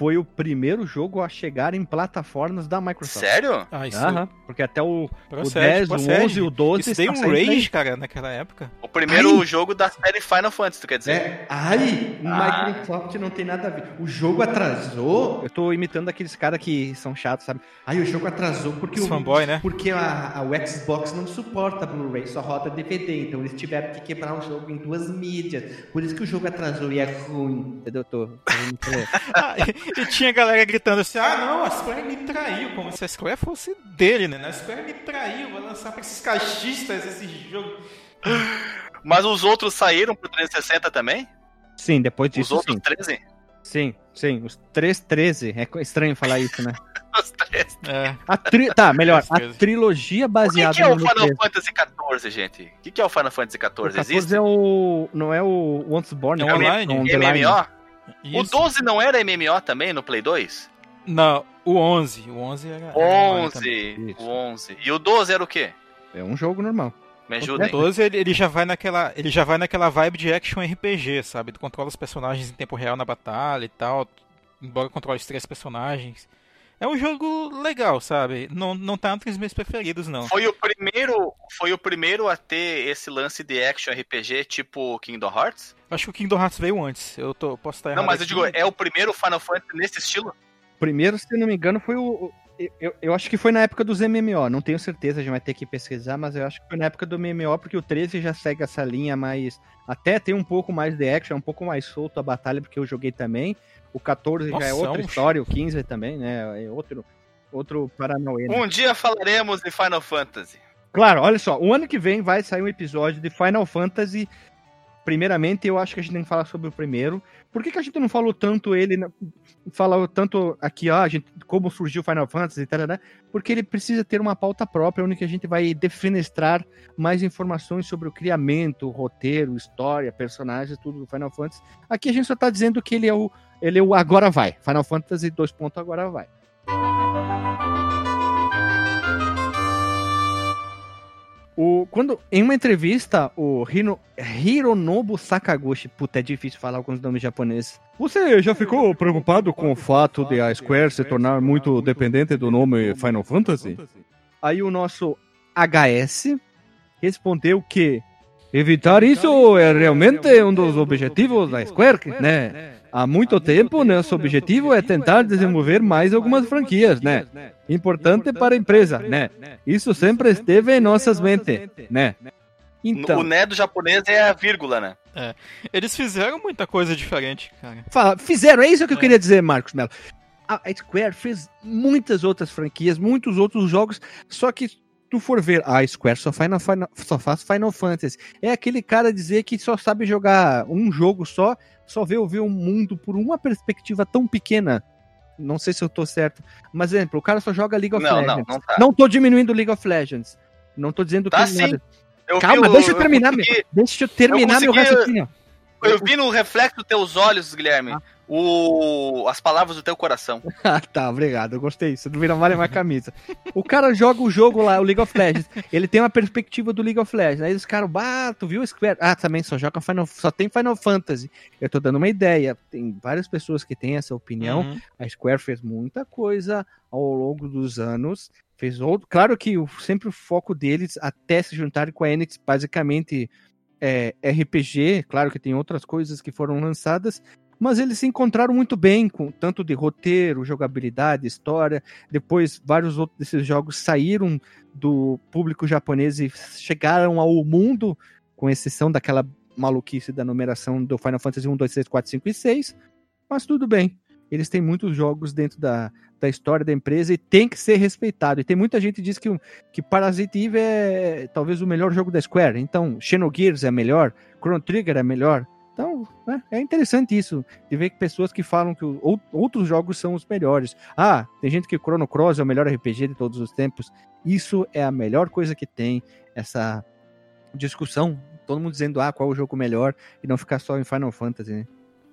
foi o primeiro jogo a chegar em plataformas da Microsoft. Sério? Ah, isso... Aham, porque até o, procede, o 10, procede. o 11 e o 12... Isso tem um rage, cara, naquela época. O primeiro ai. jogo da série Final Fantasy, tu quer dizer? É, ai, ah. Microsoft não tem nada a ver. O jogo atrasou... Eu tô imitando aqueles caras que são chatos, sabe? Ai, o jogo atrasou porque Os o... fanboy, né? Porque a, a, o Xbox não suporta Blu-ray, só roda DVD. Então eles tiveram que quebrar o jogo em duas mídias. Por isso que o jogo atrasou e é ruim. Entendeu? Tô... <laughs> <laughs> <laughs> e tinha galera gritando assim: ah, não, a Square me traiu, como se a Square fosse dele, né? A Square me traiu, vai lançar pra esses caixistas esse jogo. <gasps> Mas os outros saíram pro 360 também? Sim, depois disso. Os outros sim. 13? Sim, sim, os 313. É estranho falar isso, né? <laughs> os 13. É. A tri... Tá, melhor, a trilogia baseada no. O que, que é o Final 13? Fantasy XIV, gente? O que, que é o Final Fantasy XIV? O 14 Existe? é o. Não é o Once Born, é, é online. MMO? Isso. O 12 não era MMO também no Play 2? Não, o 11. O 11 era. 11. O 11. E o 12 era o quê? É um jogo normal. Me ajuda. O 12 ele, ele, já vai naquela, ele já vai naquela vibe de action RPG, sabe? Tu controla os personagens em tempo real na batalha e tal, embora controle os três personagens. É um jogo legal, sabe? Não, não tá entre os meus preferidos, não. Foi o primeiro, foi o primeiro a ter esse lance de action RPG tipo Kingdom Hearts? Acho que o Kingdom Hearts veio antes. Eu tô, posso estar errado. Não, mas aqui. eu digo, é o primeiro Final Fantasy nesse estilo? Primeiro, se não me engano, foi o eu, eu, acho que foi na época dos MMO, não tenho certeza, a gente vai ter que pesquisar, mas eu acho que foi na época do MMO, porque o 13 já segue essa linha mais. Até tem um pouco mais de action, é um pouco mais solto a batalha, porque eu joguei também. O 14 Nossa, já é outra um... história, o 15 também, né? É outro, outro Paranauê. Né? Um dia falaremos de Final Fantasy. Claro, olha só, o ano que vem vai sair um episódio de Final Fantasy. Primeiramente, eu acho que a gente tem que falar sobre o primeiro. Por que, que a gente não falou tanto ele, falou tanto aqui, ó, a gente, como surgiu Final Fantasy e tal, né? Porque ele precisa ter uma pauta própria, onde a gente vai defenestrar mais informações sobre o criamento, roteiro, história, personagens, tudo do Final Fantasy. Aqui a gente só tá dizendo que ele é o, ele é o agora vai. Final Fantasy 2. agora vai. O, quando, em uma entrevista, o Hiro, Hironobu Sakaguchi, puta, é difícil falar alguns nomes japoneses. Você já ficou preocupado com o fato de a Square se tornar muito dependente do nome Final Fantasy? Aí o nosso HS respondeu que evitar isso é realmente um dos objetivos da Square, né? Há muito tempo, nosso objetivo é tentar desenvolver mais algumas franquias, né? Importante para a empresa, né? Isso sempre esteve em nossas mentes, né? Então, o né do japonês é a vírgula, né? É. Eles fizeram muita coisa diferente, cara. Fala, fizeram, é isso que eu é. queria dizer, Marcos Mello. A Square fez muitas outras franquias, muitos outros jogos, só que tu for ver, a Square só, Final, Final, só faz Final Fantasy. É aquele cara dizer que só sabe jogar um jogo só só vê ver o mundo por uma perspectiva tão pequena. Não sei se eu tô certo. Mas, exemplo, o cara só joga League of não, Legends. Não, não, tá. não tô diminuindo League of Legends. Não tô dizendo tá que sim. nada. Eu Calma, deixa eu, eu terminar, consegui... meu. Deixa eu terminar eu consegui... meu raciocínio. Eu vi no reflexo dos teus olhos, Guilherme, ah. O... as palavras do teu coração. <laughs> ah, tá, obrigado. Eu gostei. Você não vira vale mais camisa. o cara joga o jogo lá, o League of Legends. Ele tem uma perspectiva do League of Legends. Aí os caras, bah, tu viu o Square? Ah, também só joga Final, só tem Final Fantasy. Eu tô dando uma ideia. Tem várias pessoas que têm essa opinião. Uhum. A Square fez muita coisa ao longo dos anos. Fez outro. Claro que sempre o foco deles, até se juntarem com a Enix, basicamente é, RPG, claro que tem outras coisas que foram lançadas, mas eles se encontraram muito bem com tanto de roteiro, jogabilidade, história. Depois, vários outros desses jogos saíram do público japonês e chegaram ao mundo, com exceção daquela maluquice da numeração do Final Fantasy 1, 2, 3, 4, 5 e 6. Mas tudo bem. Eles têm muitos jogos dentro da, da história da empresa e tem que ser respeitado. E tem muita gente que diz que, que Parasite Eve é talvez o melhor jogo da Square. Então, Xenogears é melhor, Chrono Trigger é melhor. Então, né, é interessante isso, de ver que pessoas que falam que o, outros jogos são os melhores. Ah, tem gente que Chrono Cross é o melhor RPG de todos os tempos. Isso é a melhor coisa que tem, essa discussão, todo mundo dizendo, ah, qual é o jogo melhor, e não ficar só em Final Fantasy, né?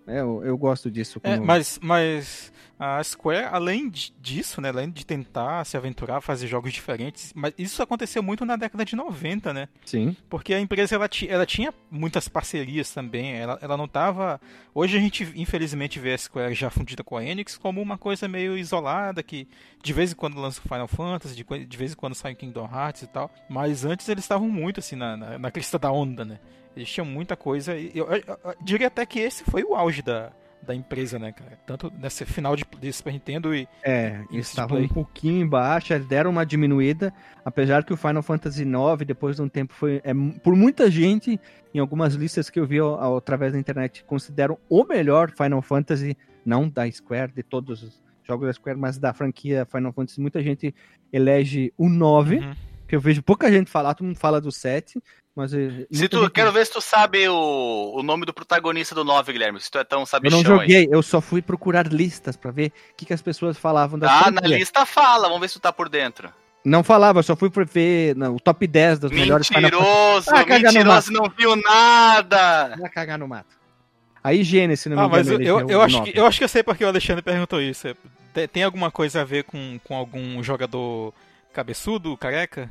É, eu, eu gosto disso. É, como... É, mas, mas a Square, além disso, né, além de tentar se aventurar, fazer jogos diferentes, mas isso aconteceu muito na década de 90, né? Sim. Porque a empresa ela, ela tinha muitas parcerias também, ela, ela não tava... Hoje a gente, infelizmente, vê a Square já fundida com a Enix como uma coisa meio isolada, que de vez em quando lança Final Fantasy, de, de vez em quando sai Kingdom Hearts e tal, mas antes eles estavam muito, assim, na, na, na crista da onda, né? Eles tinham muita coisa. E eu, eu, eu, diria até que esse foi o auge da, da empresa, né, cara? Tanto nesse final de, de Super Nintendo e. É, eles estavam um pouquinho embaixo, eles deram uma diminuída, apesar que o Final Fantasy IX, depois de um tempo, foi. É, por muita gente, em algumas listas que eu vi ao, ao, através da internet, consideram o melhor Final Fantasy, não da Square, de todos os jogos da Square, mas da franquia Final Fantasy. Muita gente elege o 9. Uhum. Que eu vejo pouca gente falar, todo mundo fala do 7, mas, eh, se tu, quero ver se tu sabe o, o nome do protagonista do 9, Guilherme. Se tu é tão sabichão Eu não joguei, aí. eu só fui procurar listas para ver o que, que as pessoas falavam da Ah, na lista fala, vamos ver se tu tá por dentro. Não falava, eu só fui ver não, o top 10 dos melhores Mentiroso, ah, mentiroso, não viu nada. Vai cagar no mato. Aí Gênesis, não me ah, engano. Mas eu, eu, eu acho que, eu acho que eu sei porque o Alexandre perguntou isso. Tem alguma coisa a ver com, com algum jogador cabeçudo, careca?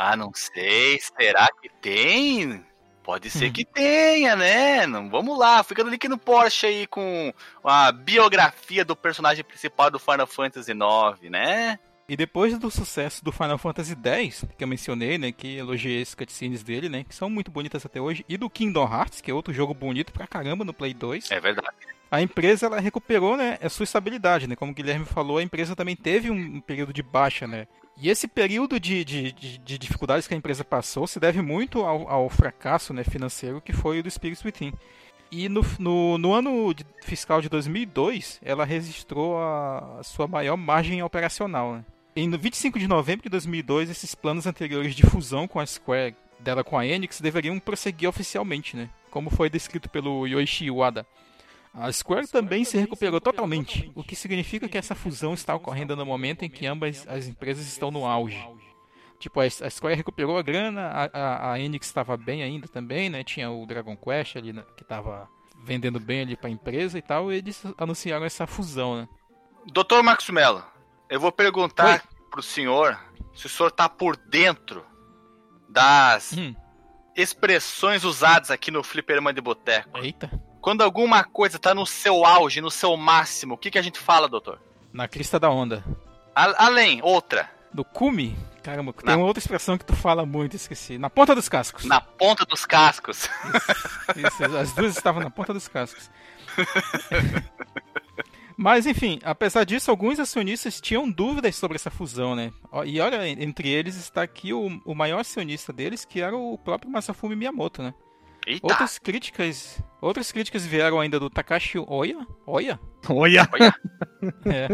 Ah, não sei. Será que tem? Pode ser hum. que tenha, né? Não, vamos lá, fica no link no Porsche aí com a biografia do personagem principal do Final Fantasy IX, né? E depois do sucesso do Final Fantasy X, que eu mencionei, né, que elogiei as cutscenes dele, né, que são muito bonitas até hoje, e do Kingdom Hearts, que é outro jogo bonito pra caramba no Play 2. É verdade. a empresa ela recuperou né, a sua estabilidade, né? Como o Guilherme falou, a empresa também teve um período de baixa, né? E esse período de, de, de, de dificuldades que a empresa passou se deve muito ao, ao, fracasso né, financeiro que foi o do Spirits Within. E no, no, no ano fiscal de 2002, ela registrou a, a sua maior margem operacional. Né? Em 25 de novembro de 2002, esses planos anteriores de fusão com a Square dela com a Enix deveriam prosseguir oficialmente, né? como foi descrito pelo Yoichi Wada. A Square também se recuperou totalmente, o que significa que essa fusão está ocorrendo no momento em que ambas as empresas estão no auge. Tipo, a Square recuperou a grana, a, a, Enix estava bem ainda também, né? Tinha o Dragon Quest ali né? que estava vendendo bem ali para a empresa e tal, e eles anunciaram essa fusão, né? Doutor Max Mello, eu vou perguntar para o senhor se o senhor está por dentro das hum. expressões usadas aqui no Fliperama de Boteco. Eita. Quando alguma coisa está no seu auge, no seu máximo, o que, que a gente fala, doutor? Na crista da onda. A além, outra. Do cume? Caramba, tem uma outra expressão que tu fala muito, esqueci. Na ponta dos cascos. Na ponta dos cascos. Isso, isso as duas estavam na ponta dos cascos. Mas, enfim, apesar disso, alguns acionistas tinham dúvidas sobre essa fusão, né? E olha, entre eles está aqui o, o maior acionista deles, que era o próprio Masafumi Miyamoto, né? Eita. Outras críticas, outras críticas vieram ainda do Takashi Oya, Oya, Oya, <laughs> é,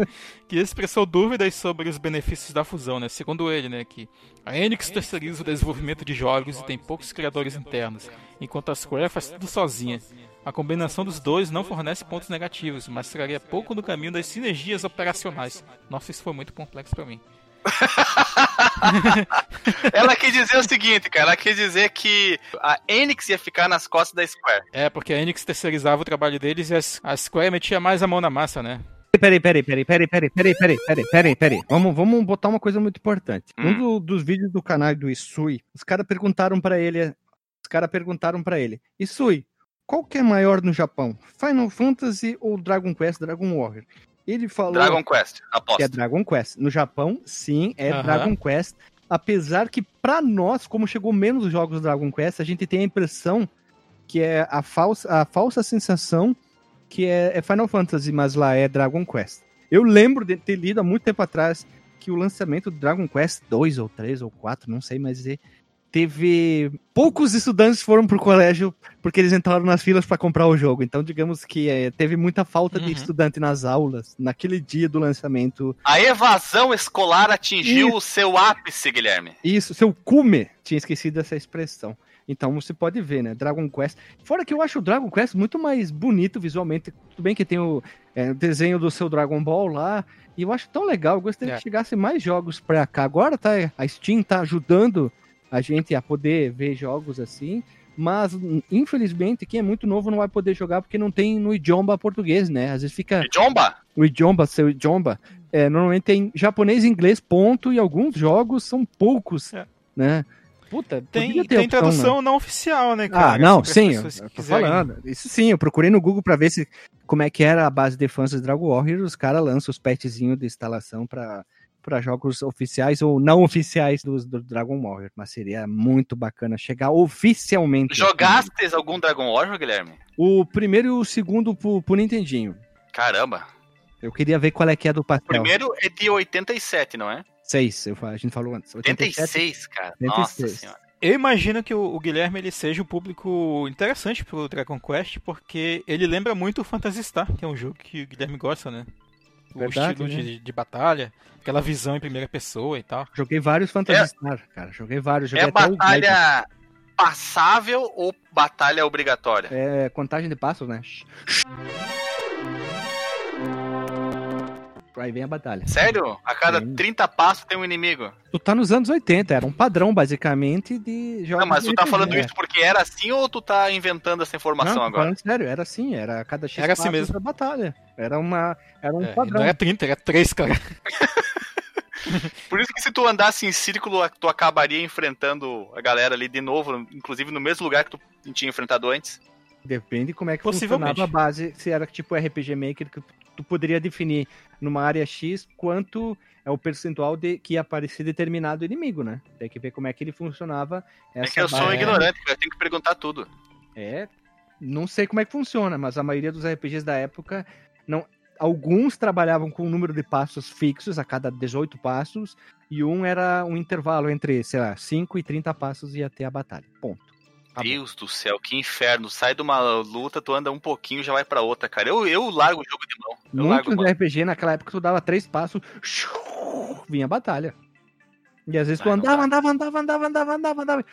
que expressou dúvidas sobre os benefícios da fusão, né? Segundo ele, né, que a Enix terceiriza o desenvolvimento de jogos e tem poucos criadores internos, enquanto a Square faz tudo sozinha. A combinação dos dois não fornece pontos negativos, mas traria pouco no caminho das sinergias operacionais. Nossa, isso foi muito complexo para mim. <laughs> ela quis dizer o seguinte, cara. Ela quis dizer que a Enix ia ficar nas costas da Square. É, porque a Enix terceirizava o trabalho deles e a Square metia mais a mão na massa, né? Peraí, peraí, peraí, peraí, peraí, peraí, peraí, peraí, peraí, peraí. Vamos, vamos botar uma coisa muito importante. Hum. Um do, dos vídeos do canal do Isui, os caras perguntaram para ele, os caras perguntaram para ele, Isui, qual que é maior no Japão? Final Fantasy ou Dragon Quest, Dragon Warrior? Ele falou. Dragon Quest, aposto. Que é Dragon Quest. No Japão, sim, é Dragon Quest. Apesar que, para nós, como chegou menos jogos do Dragon Quest, a gente tem a impressão que é a falsa, a falsa sensação que é, é Final Fantasy, mas lá é Dragon Quest. Eu lembro de ter lido há muito tempo atrás que o lançamento do Dragon Quest 2 ou 3 ou 4, não sei, mas é, teve poucos estudantes foram pro colégio porque eles entraram nas filas para comprar o jogo. Então, digamos que é, teve muita falta uhum. de estudante nas aulas naquele dia do lançamento. A evasão escolar atingiu Isso. o seu ápice, Guilherme. Isso, seu cume. Tinha esquecido essa expressão. Então você pode ver, né? Dragon Quest. Fora que eu acho o Dragon Quest muito mais bonito visualmente. Tudo bem que tem o, é, desenho do seu Dragon Ball lá. E eu acho tão legal. Eu gostaria é. que chegasse mais jogos pra cá. Agora tá, a Steam tá ajudando a gente a poder ver jogos assim. Mas, infelizmente, quem é muito novo não vai poder jogar porque não tem no idioma português, né? Às vezes fica. Idioma? O idioma, seu idioma. É, normalmente tem japonês e inglês, ponto, e alguns jogos são poucos, é. né? Puta, tem, tem opção, tradução né? não oficial, né, cara? Ah, não, sim, eu tô falando. Isso sim, eu procurei no Google para ver se como é que era a base de fãs de Dragon Warrior, os caras lançam os patchzinhos de instalação para para jogos oficiais ou não oficiais do, do Dragon Warrior, mas seria muito bacana chegar oficialmente. Jogaste algum Dragon Warrior, Guilherme? O primeiro e o segundo pro, pro Nintendinho. Caramba. Eu queria ver qual é que é do papel. O primeiro é de 87, não é? 6, eu, a gente falou antes. 87, 86, cara. 86. Nossa senhora. Eu imagino que o, Guilherme ele seja um público interessante pro Dragon Quest, porque ele lembra muito o Phantasy Star, que é um jogo que o Guilherme gosta, né? Verdade, o estilo né? de, de, batalha, aquela visão em primeira pessoa e tal. Joguei vários Phantasy é, Star, cara. Joguei vários. Joguei é batalha passável ou batalha obrigatória? É contagem de passos, né? Aí vem a batalha. Sério? A cada Sim. 30 passos tem um inimigo? Tu tá nos anos 80, era um padrão, basicamente, de jogos. Não, mas tu tá falando isso porque era assim ou tu tá inventando essa informação não, agora? Falando sério, era assim, era a cada X era assim mesmo. batalha. Era uma. Era um é, padrão. Não era 30, era 3, cara. <laughs> Por isso que se tu andasse em círculo, tu acabaria enfrentando a galera ali de novo, inclusive no mesmo lugar que tu tinha enfrentado antes. Depende como é que funcionava a base, se era tipo RPG Maker, que tu poderia definir numa área X quanto é o percentual de que ia aparecer determinado inimigo, né? Tem que ver como é que ele funcionava. é que eu sou ignorante, eu tenho que perguntar tudo. É, não sei como é que funciona, mas a maioria dos RPGs da época não alguns trabalhavam com um número de passos fixos a cada 18 passos e um era um intervalo entre, sei lá, 5 e 30 passos e até a batalha. Ponto. Tá Deus do céu, que inferno. Sai de uma luta, tu anda um pouquinho já vai para outra, cara. Eu, eu largo o jogo de mão. Eu Muitos RPG naquela época tu dava três passos, <laughs> vinha a batalha. E às vezes tu andava, andava, andava, andava, andava, andava, andava.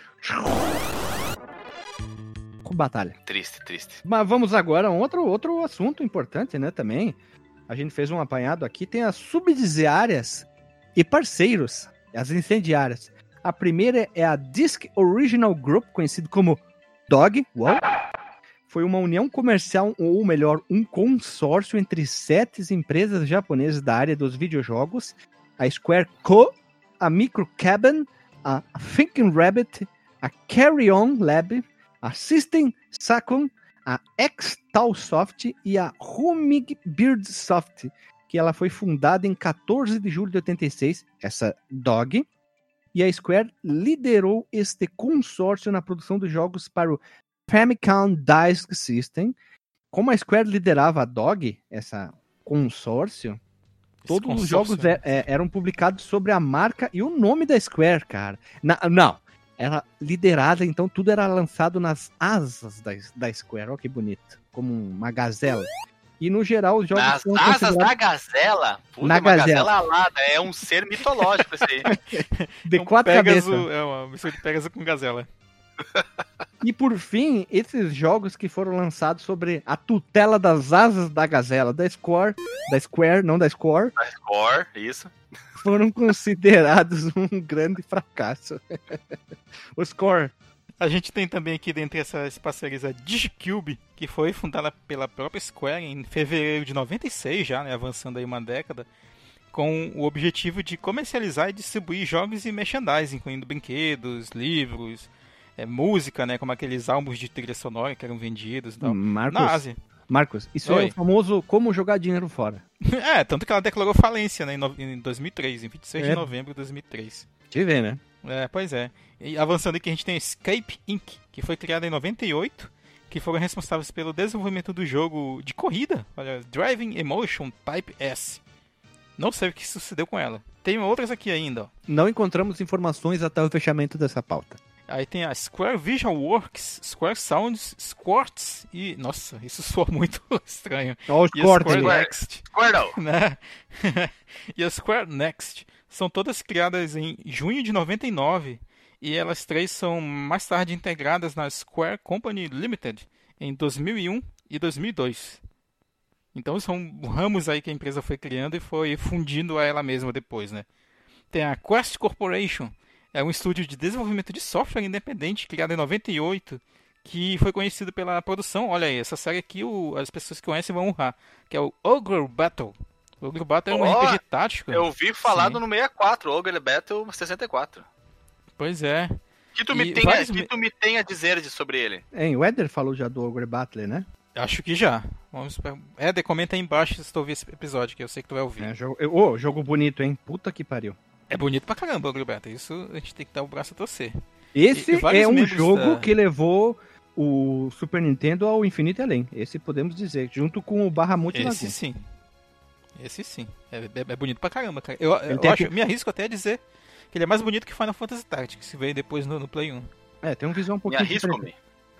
Com batalha. Triste, triste. Mas vamos agora a um outro, outro assunto importante, né, também. A gente fez um apanhado aqui, tem as subsidiárias e parceiros, as incendiárias. A primeira é a Disc Original Group, conhecido como DOG. Foi uma união comercial, ou melhor, um consórcio entre sete empresas japonesas da área dos videojogos, a Square Co., a Micro Cabin, a Thinking Rabbit, a Carry On Lab, a System Sakon, a Xtalsoft e a Humig Beardsoft, que ela foi fundada em 14 de julho de 86, essa DOG, e a Square liderou este consórcio na produção de jogos para o Famicom Disk System. Como a Square liderava a DOG, essa consórcio, todos os jogos é, é, eram publicados sobre a marca e o nome da Square, cara. Na, não, era liderada, então tudo era lançado nas asas da, da Square. Olha que bonito, como uma gazela. E no geral os jogos Nas asas da gazela? Puta, na uma gazela. alada, é um ser mitológico esse aí. <laughs> de um quatro cabeças. É uma mistura de Pegasus com gazela. E por fim, esses jogos que foram lançados sobre a tutela das asas da gazela, da Square, da Square, não da Score. Da Score, isso. Foram <laughs> considerados um grande fracasso. <laughs> o Score. A gente tem também aqui dentre essas parcerias a DigiCube, que foi fundada pela própria Square em fevereiro de 96 já, né, avançando aí uma década, com o objetivo de comercializar e distribuir jogos e merchandising, incluindo brinquedos, livros, é, música, né? Como aqueles álbuns de trilha sonora que eram vendidos e tal. Marcos, na Ásia. Marcos, isso Oi. é o famoso como jogar dinheiro fora. <laughs> é, tanto que ela declarou falência, né, em 2003, em 26 é. de novembro de 2003. Te vê, né? É, pois é. E avançando aqui, a gente tem a Escape Inc., que foi criada em 98, que foram responsáveis pelo desenvolvimento do jogo de corrida, olha, Driving Emotion Type S. Não sei o que sucedeu com ela. Tem outras aqui ainda. Ó. Não encontramos informações até o fechamento dessa pauta. Aí tem a Square Visual Works, Square Sounds, Squarts e. Nossa, isso soa muito <laughs> estranho. Olha o Square Next. Squirtle! <laughs> Né? <laughs> e a Square Next. São todas criadas em junho de 99 e elas três são mais tarde integradas na Square Company Limited em 2001 e 2002. Então são ramos aí que a empresa foi criando e foi fundindo a ela mesma depois, né? Tem a Quest Corporation, é um estúdio de desenvolvimento de software independente criado em 98 que foi conhecido pela produção. Olha aí, essa série aqui o, as pessoas que conhecem vão honrar, que é o Ogre Battle. O Ogre Battle é um oh, RPG tático. Eu vi falado Sim. no 64, Ogre Battle 64. Pois é. Que tu, me tenha, que tu me tem a dizer sobre ele? Hein, o Eder falou já do Ogre Battle, né? Acho que já. Vamos Eder, comenta aí embaixo se tu ouvir esse episódio, que eu sei que tu vai ouvir. É, jogo... Oh, jogo bonito, hein? Puta que pariu. É bonito pra caramba, Gilberto. Isso a gente tem que dar o braço a torcer. Esse e, é um jogo da... que levou o Super Nintendo ao infinito e além. Esse podemos dizer, junto com o Barra Multi Esse sim. Esse sim. É, é, é, bonito pra caramba, cara. Eu, eu acho, me arrisco até a dizer que ele é mais bonito que Final Fantasy Tactics, que veio depois no, no Play 1. É, tem um visual um pouquinho diferente.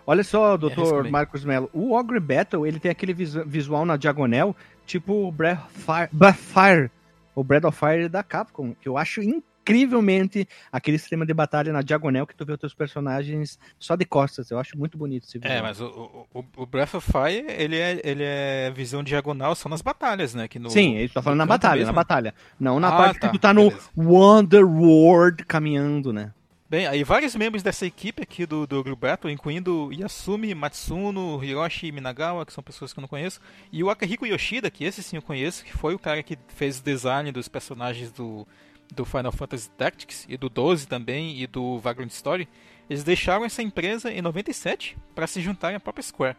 Olha só, Dr. Marcos Mello, o Ogre Battle, ele tem aquele visual na diagonal, tipo o Breath Fire, o Breath of Fire da Capcom, que eu acho incrivelmente aquele sistema de batalha na diagonal que tu vê os teus personagens só de costas. Eu acho muito bonito esse visual. É, mas o, o, o Breath of Fire, ele é, ele é visão diagonal só nas batalhas, né? Que no, Sim, ele tá falando na batalha, mesmo. na batalha. Não na ah, parte tá, que tu tá no beleza. Wonder World caminhando, né? Bem, aí vários membros dessa equipe aqui do, do Battle, incluindo Yasumi Matsuno, Hiroshi Minagawa, que são pessoas que eu não conheço, e o Akihiko Yoshida, que esse sim eu conheço, que foi o cara que fez o design dos personagens do, do Final Fantasy Tactics, e do 12 também, e do Vagrant Story, eles deixaram essa empresa em 97 para se juntarem à própria Square.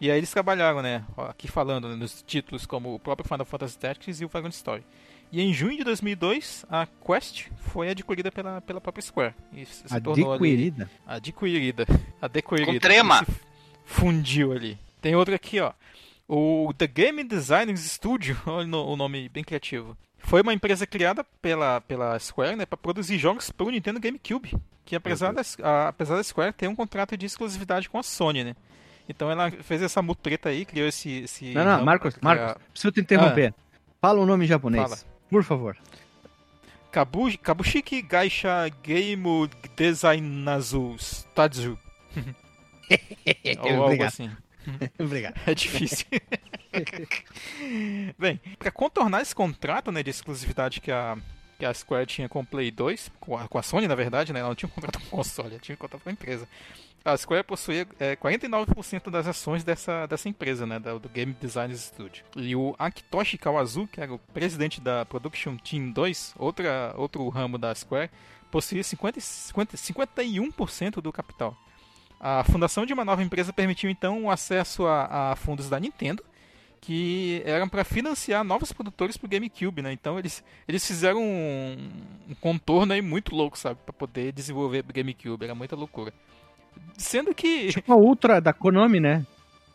E aí eles trabalharam, né, aqui falando né, nos títulos como o próprio Final Fantasy Tactics e o Vagrant Story. E em junho de 2002, a Quest foi adquirida pela, pela própria Square. E se adquirida? Ali, adquirida. Adquirida. Com trema! fundiu ali. Tem outro aqui, ó. O The Game Designers Studio, <laughs> olha o nome bem criativo. Foi uma empresa criada pela, pela Square né, para produzir jogos para o Nintendo GameCube. Que apesar da, a, apesar da Square ter um contrato de exclusividade com a Sony, né? Então ela fez essa mutreta aí, criou esse. esse não, não, Marcos, criar... Marcos, preciso te interromper. Ah. Fala o nome japonês. Fala. Por favor. Kabu, Kabushiki Gaisha Game Designazu Tadzu. <laughs> Ou algo assim. <laughs> Obrigado. É difícil. <laughs> Bem, para contornar esse contrato né, de exclusividade que a, que a Square tinha com o Play 2, com a, com a Sony, na verdade, né? Ela não tinha um contrato com o console, ela tinha um contrato com a empresa. A Square possuía é, 49% das ações dessa, dessa empresa, né? Do, do Game Design Studio. E o Akitoshi Kawazu, que era o presidente da Production Team 2, outra, outro ramo da Square, possuía 50, 50, 51% do capital. A fundação de uma nova empresa permitiu então o acesso a, a fundos da Nintendo, que eram para financiar novos produtores para o GameCube, né? Então eles, eles fizeram um, um contorno aí muito louco, sabe, para poder desenvolver o GameCube, era muita loucura. Sendo que tipo a Ultra da Konami, né?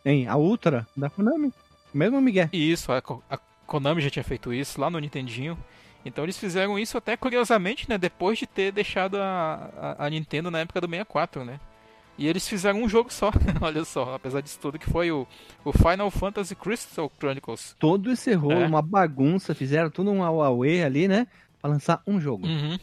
Hein, a Ultra da Konami, mesmo Miguel. Isso, a, a Konami já tinha feito isso lá no Nintendinho. Então eles fizeram isso até curiosamente, né, depois de ter deixado a, a, a Nintendo na época do 64, né? E eles fizeram um jogo só, <laughs> olha só, apesar disso tudo, que foi o, o Final Fantasy Crystal Chronicles. Todo esse rolo, é. uma bagunça, fizeram tudo um Huawei ali, né? Pra lançar um jogo. Uhum.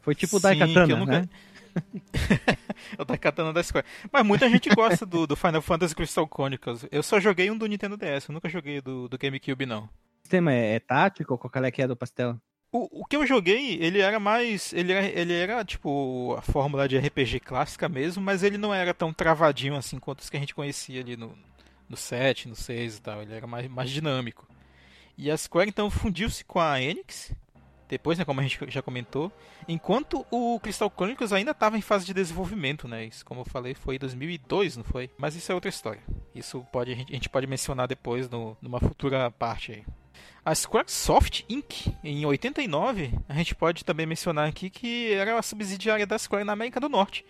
Foi tipo o Daikatana, nunca... né? <laughs> o Daikatana da Square. Mas muita gente gosta do, do Final Fantasy Crystal Chronicles. Eu só joguei um do Nintendo DS, eu nunca joguei do, do GameCube, não. O sistema é, é tático? Qual é que é do pastel? O, o que eu joguei, ele era mais. Ele era, ele era, tipo, a fórmula de RPG clássica mesmo, mas ele não era tão travadinho assim quanto os que a gente conhecia ali no, no 7, no 6 e tal. Ele era mais, mais dinâmico. E a Square então fundiu-se com a Enix, depois, né, como a gente já comentou, enquanto o Crystal Chronicles ainda estava em fase de desenvolvimento, né? Isso, como eu falei, foi em 2002, não foi? Mas isso é outra história. Isso pode, a gente pode mencionar depois no, numa futura parte aí. A Squaresoft Inc., em 89, a gente pode também mencionar aqui que era a subsidiária da Square na América do Norte,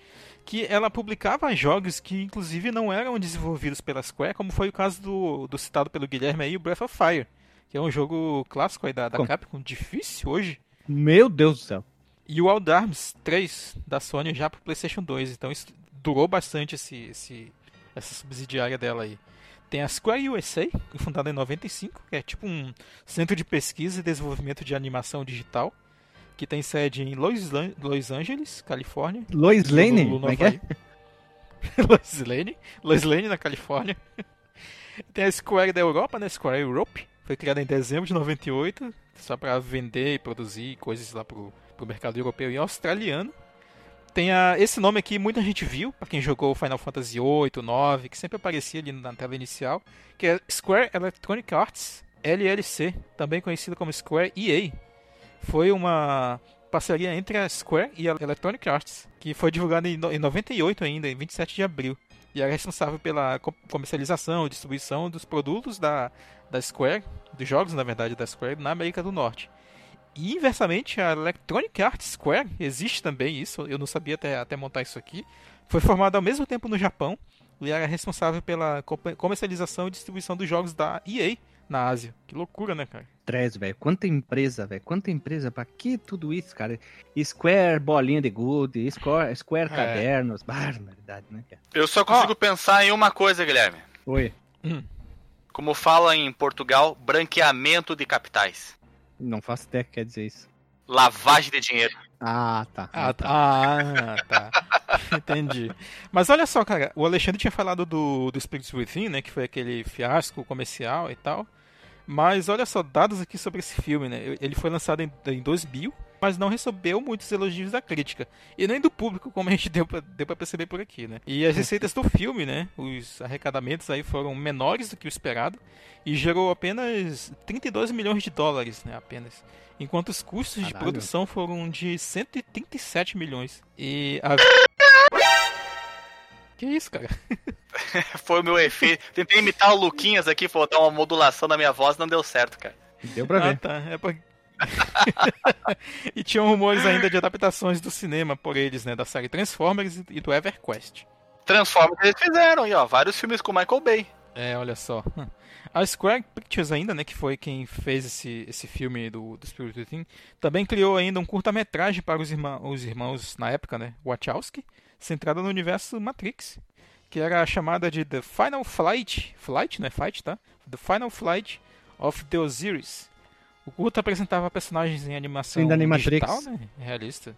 que ela publicava jogos que inclusive não eram desenvolvidos pela Square, como foi o caso do, do citado pelo Guilherme aí, o Breath of Fire, que é um jogo clássico aí da, da Capcom, difícil hoje. Meu Deus do céu. E o Wild Arms 3 da Sony já para PlayStation 2, então isso durou bastante esse, esse, essa subsidiária dela aí. Tem a Square USA, fundada em 95, que é tipo um centro de pesquisa e desenvolvimento de animação digital, que tem sede em Los, Los Angeles, Califórnia. Lois Lane? Como é que é? <laughs> Lois Lane, Lois Lane na Califórnia. <laughs> tem a Square da Europa, né? Square Europe, foi criada em dezembro de 98, só para vender e produzir coisas lá pro, pro mercado europeu e australiano. Tem a, esse nome aqui, muita gente viu, para quem jogou Final Fantasy 8, 9, que sempre aparecia ali na tela inicial, que é Square Electronic Arts LLC, também conhecido como Square EA. Foi uma parceria entre a Square e a Electronic Arts, que foi divulgada em 98 ainda, em 27 de abril. E era responsável pela comercialização e distribuição dos produtos da, da Square, dos jogos, na verdade, da Square, na América do Norte. E inversamente, a Electronic Arts Square, existe também isso, eu não sabia até, até montar isso aqui, foi formada ao mesmo tempo no Japão e era responsável pela comercialização e distribuição dos jogos da EA na Ásia. Que loucura, né, cara? Três, velho. Quanta empresa, velho. Quanta empresa. Pra que tudo isso, cara? Square, bolinha de good, Square, Square é. cadernos. Barbaridade, né, cara? Eu só consigo oh. pensar em uma coisa, Guilherme. Oi. Hum. Como fala em Portugal, branqueamento de capitais. Não faço ideia que quer dizer isso. Lavagem de dinheiro. Ah, tá. Ah, tá. Ah, tá. <laughs> Entendi. Mas olha só, cara, o Alexandre tinha falado do, do Spirits Within, né? Que foi aquele fiasco comercial e tal. Mas olha só, dados aqui sobre esse filme, né? Ele foi lançado em, em 2000, mas não recebeu muitos elogios da crítica. E nem do público, como a gente deu pra, deu pra perceber por aqui, né? E as <laughs> receitas do filme, né? Os arrecadamentos aí foram menores do que o esperado e gerou apenas 32 milhões de dólares, né? Apenas. Enquanto os custos Caralho. de produção foram de 137 milhões. E a... Que isso, cara? <laughs> Foi o meu efeito. Tentei imitar o Luquinhas aqui, faltar uma modulação na minha voz, não deu certo, cara. Deu pra ver. Ah, tá. É pra... <laughs> e tinham rumores ainda de adaptações do cinema por eles, né? Da série Transformers e do EverQuest. Transformers eles fizeram, aí, ó, vários filmes com Michael Bay. É, olha só. A Square Pictures ainda, né, que foi quem fez esse, esse filme do, do Spirit Thing, também criou ainda um curta-metragem para os, irmã, os irmãos, na época, né, Wachowski, centrada no universo Matrix, que era chamada de The Final Flight, Flight, né, Fight, tá? The Final Flight of the Osiris. O curta apresentava personagens em animação Ainda digital, né, realista.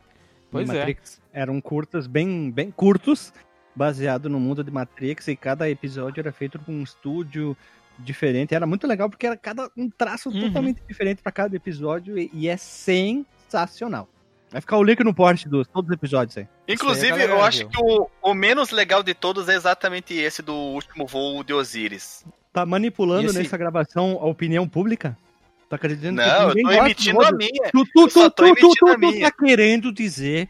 Pois é. Matrix. Eram curtas bem, bem curtos, baseado no mundo de Matrix, e cada episódio era feito por um estúdio diferente. Era muito legal porque era cada um traço Uhum. totalmente diferente para cada episódio e, e é sensacional. Vai ficar o link no post dos todos os episódios aí. Inclusive, galera eu acho que o, o menos legal de todos é exatamente esse do último voo de Osiris. Tá manipulando esse- nessa gravação a opinião pública? Tá acreditando Não, eu ninguém tô emitindo a minha. Tu, tu, Eu tu, tu, tu, tu, tu tá querendo dizer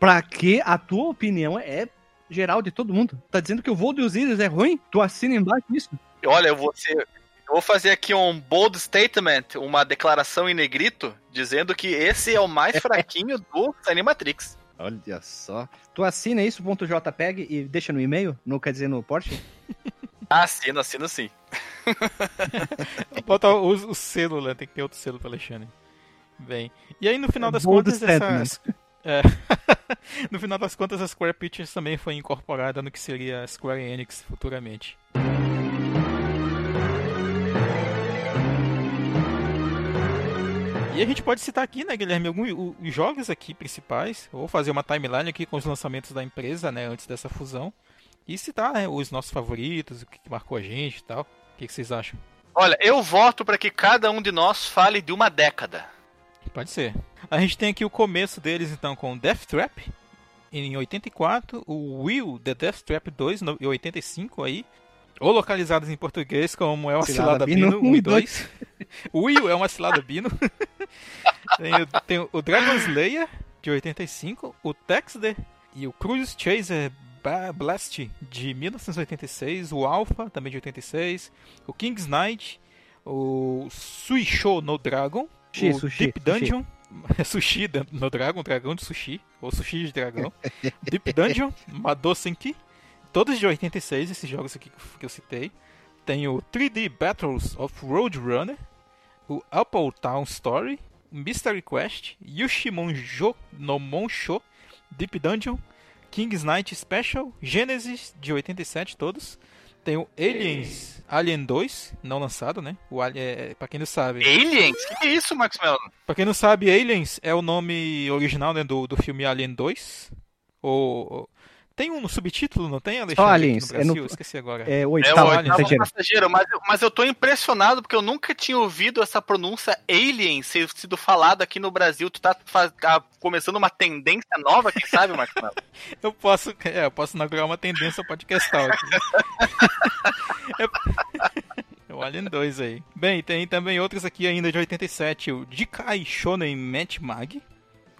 pra que a tua opinião é geral de todo mundo? Tá dizendo que o voo de Osiris é ruim? Tu assina embaixo isso? Olha, eu vou ser. Eu vou fazer aqui um bold statement, uma declaração em negrito, dizendo que esse é o mais <laughs> fraquinho do Animatrix. Olha só. Tu assina isso, ponto .jpeg, e deixa no e-mail? Não quer dizer no Porsche? <laughs> Assino, assino sim. Bota o, o selo, né? Tem que ter outro selo para Alexandre. Bem. E aí no final das Bold contas, essas. É. <laughs> no final das contas, a Square Pictures também foi incorporada no que seria a Square Enix futuramente. E a gente pode citar aqui, né, Guilherme, alguns os jogos aqui principais, ou fazer uma timeline aqui com os lançamentos da empresa, né, antes dessa fusão, e citar né, os nossos favoritos, o que que marcou a gente e tal. O que, que vocês acham? Olha, eu voto para que cada um de nós fale de uma década. Pode ser. A gente tem aqui o começo deles então com Death Trap em 84, o Will The Death Trap 2 no- em 85 aí, ou localizados em português como é uma Cilada cilada, Bino, Bino um 1 e e 2. O Will é uma cilada Bino. <laughs> tem, o, tem o Dragon Slayer de 85, o Texter e o Cruise Chaser Blast de 1986, o Alpha também de 86, o King's Knight, o Suisho no Dragon, Sushi, o sushi, Deep sushi. Dungeon, <laughs> sushi dentro- no Dragon, dragão de sushi, ou sushi de dragão, <laughs> Deep Dungeon, Madosenki, todos de 86, esses jogos aqui que eu citei. Tem o 3D Battles of Roadrunner, o Apple Town Story, Mystery Quest, Yoshimonjo no Monsho, Deep Dungeon, King's Knight Special, Genesis de 87 todos. Tem o Aliens, Alien 2, não lançado, né? O Alien, é, pra quem não sabe. Aliens? Que, é isso, Max Mello? Pra quem não sabe, Aliens é o nome original né, do, do filme Alien 2. O, tem um subtítulo, não tem, Alexandre? aqui Aliens, no é no-? Esqueci agora. É o É o oitavo Alien, oitavo passageiro. passageiro, mas, eu- mas eu tô impressionado porque eu nunca tinha ouvido essa pronúncia alien ser sido falada aqui no Brasil. Tu tá faz- tá começando uma tendência nova, quem sabe, Max Mello? <laughs> Eu posso, é, eu posso inaugurar uma tendência podcastal aqui. <laughs> é... <laughs> o Alien 2 aí. Bem, tem também outros aqui ainda de 87. O Jikai Shonen Match Mag.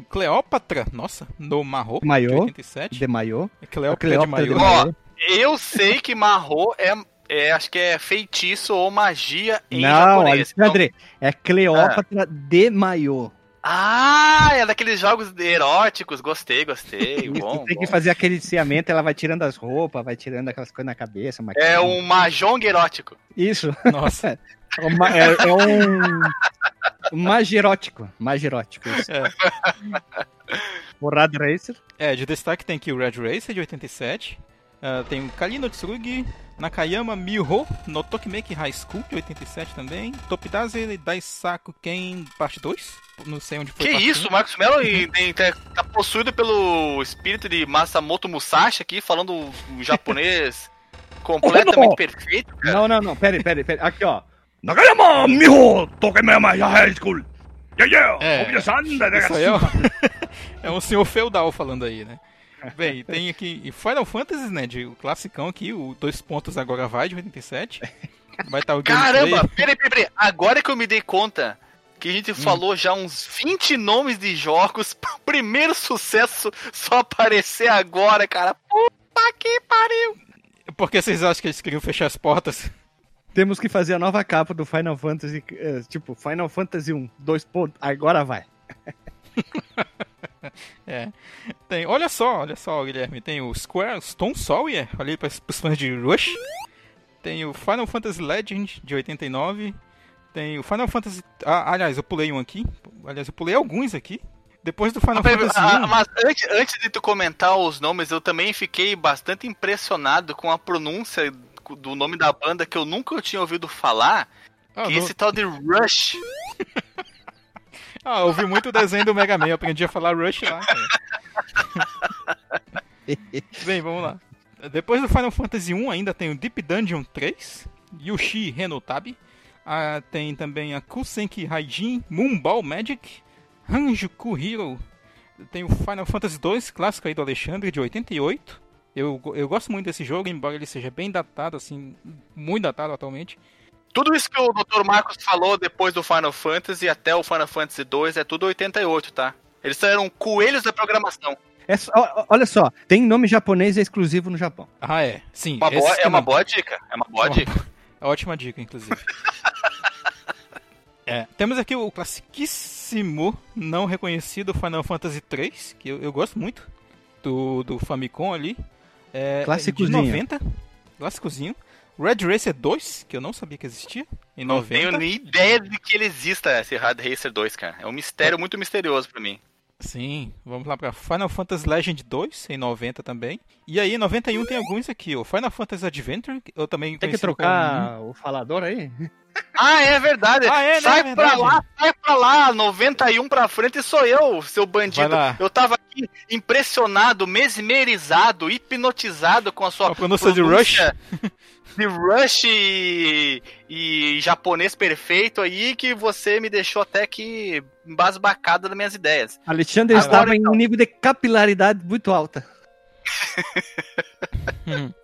Cleópatra, nossa, no Marro, de Maiô. 87. De maiô. Cleópatra, Cleópatra de Maiô. Maiô. Eu sei que Marro é, é, acho que é feitiço ou magia em Não, japonês. Então- Alexandre, é Cleópatra de maiô. Ah, é daqueles jogos eróticos. Gostei, gostei. <laughs> Bom, tem que bom. fazer aquele ciamento, ela vai tirando as roupas, vai tirando aquelas coisas na cabeça. É maquiagem. um mahjong erótico. Isso. Nossa, É, <laughs> uma- é- é um. Magirótico. Magirótico. Isso. é. O Rad Racer. É, de destaque tem aqui o Red Racer de 87. ah, tem o Kali no Tsurugi, Nakayama Miho no Tokimeki High School de 87 também. Topidaze Daisaku Ken parte 2. Não sei onde foi. Que isso, um. Marcos Mello tá, tá possuído pelo espírito de Masamoto Musashi aqui, falando um japonês <laughs> completamente perfeito, cara. Não, não, não. Pera aí, pera aí, pera aí. Aqui, ó. Nakayama Miho Tokimema High School. Yeah, yeah. É, Obiya-san, Isso aí é, um- <laughs> é um senhor feudal falando aí, né? Bem, tem aqui e Final Fantasy, né? De, o classicão aqui, o dois pontos agora vai de 87. Vai estar o gameplay. Caramba, peraí, peraí, peraí. Agora que eu me dei conta que a Hum. gente falou já uns 20 nomes de jogos, <laughs> pro primeiro sucesso só aparecer agora, cara. Puta que pariu! Por que vocês acham que eles queriam fechar as portas? Temos que fazer a nova capa do Final Fantasy. eh, tipo, Final Fantasy 1, dois pontos. Agora vai. <laughs> É. Tem, olha só, olha só, Guilherme. Tem o Square Stone Sawyer, ali para os fãs de Rush. Tem o Final Fantasy Legend de 89. Tem o Final Fantasy. Ah, aliás, eu pulei um aqui. Aliás, eu pulei alguns aqui. Depois do Final ah, Fantasy ah, Mas antes, antes de tu comentar os nomes, eu também fiquei bastante impressionado com a pronúncia do nome da banda que eu nunca tinha ouvido falar. Ah, que não... esse tal de Rush. ah, eu ouvi muito desenho do Mega Man, eu aprendi a falar Rush lá. <laughs> Bem, vamos lá. Depois do Final Fantasy 1 ainda tem o Deep Dungeon 3, Yoshi Renotabi. Ah, tem também a Kusenki Haijin Moonball Magic, Hanjuku Hero. Tem o Final Fantasy 2, clássico aí do Alexandre, de 88. Eu, eu gosto muito desse jogo, embora ele seja bem datado, assim, muito datado atualmente. Tudo isso que o Dr. Marcos falou depois do Final Fantasy até o Final Fantasy 2 é tudo 88, tá? Eles eram coelhos da programação. É só, olha só, tem nome japonês exclusivo no Japão. Ah, é. Sim. Uma boa, é uma boa dica. É uma boa <laughs> é uma, dica. É ótima dica, inclusive. é, temos aqui o classiquíssimo não reconhecido Final Fantasy 3, que eu, eu gosto muito, do, do Famicom ali. É, Clássicozinho. De 90. Clássicozinho. Red Racer 2, que eu não sabia que existia. Em não 90. tenho nem ideia de que ele exista, esse Red Racer 2, cara. É um mistério é. muito misterioso para mim. Sim, vamos lá para Final Fantasy Legend 2, em 90 também. E aí, em 91 tem alguns aqui, o Final Fantasy Adventure, eu também Tem que trocar como... o falador aí? <laughs> Ah, é verdade. Ah, é, né? sai é verdade. pra lá, sai pra lá, 91 pra frente sou eu, seu bandido. Eu tava aqui impressionado, mesmerizado, hipnotizado com a sua a pronúncia, de Rush. <laughs> De Rush e, e japonês perfeito aí que você me deixou até que embasbacado das minhas ideias. Alexandre Agora, estava então... em um nível de capilaridade muito alta. <laughs> <laughs>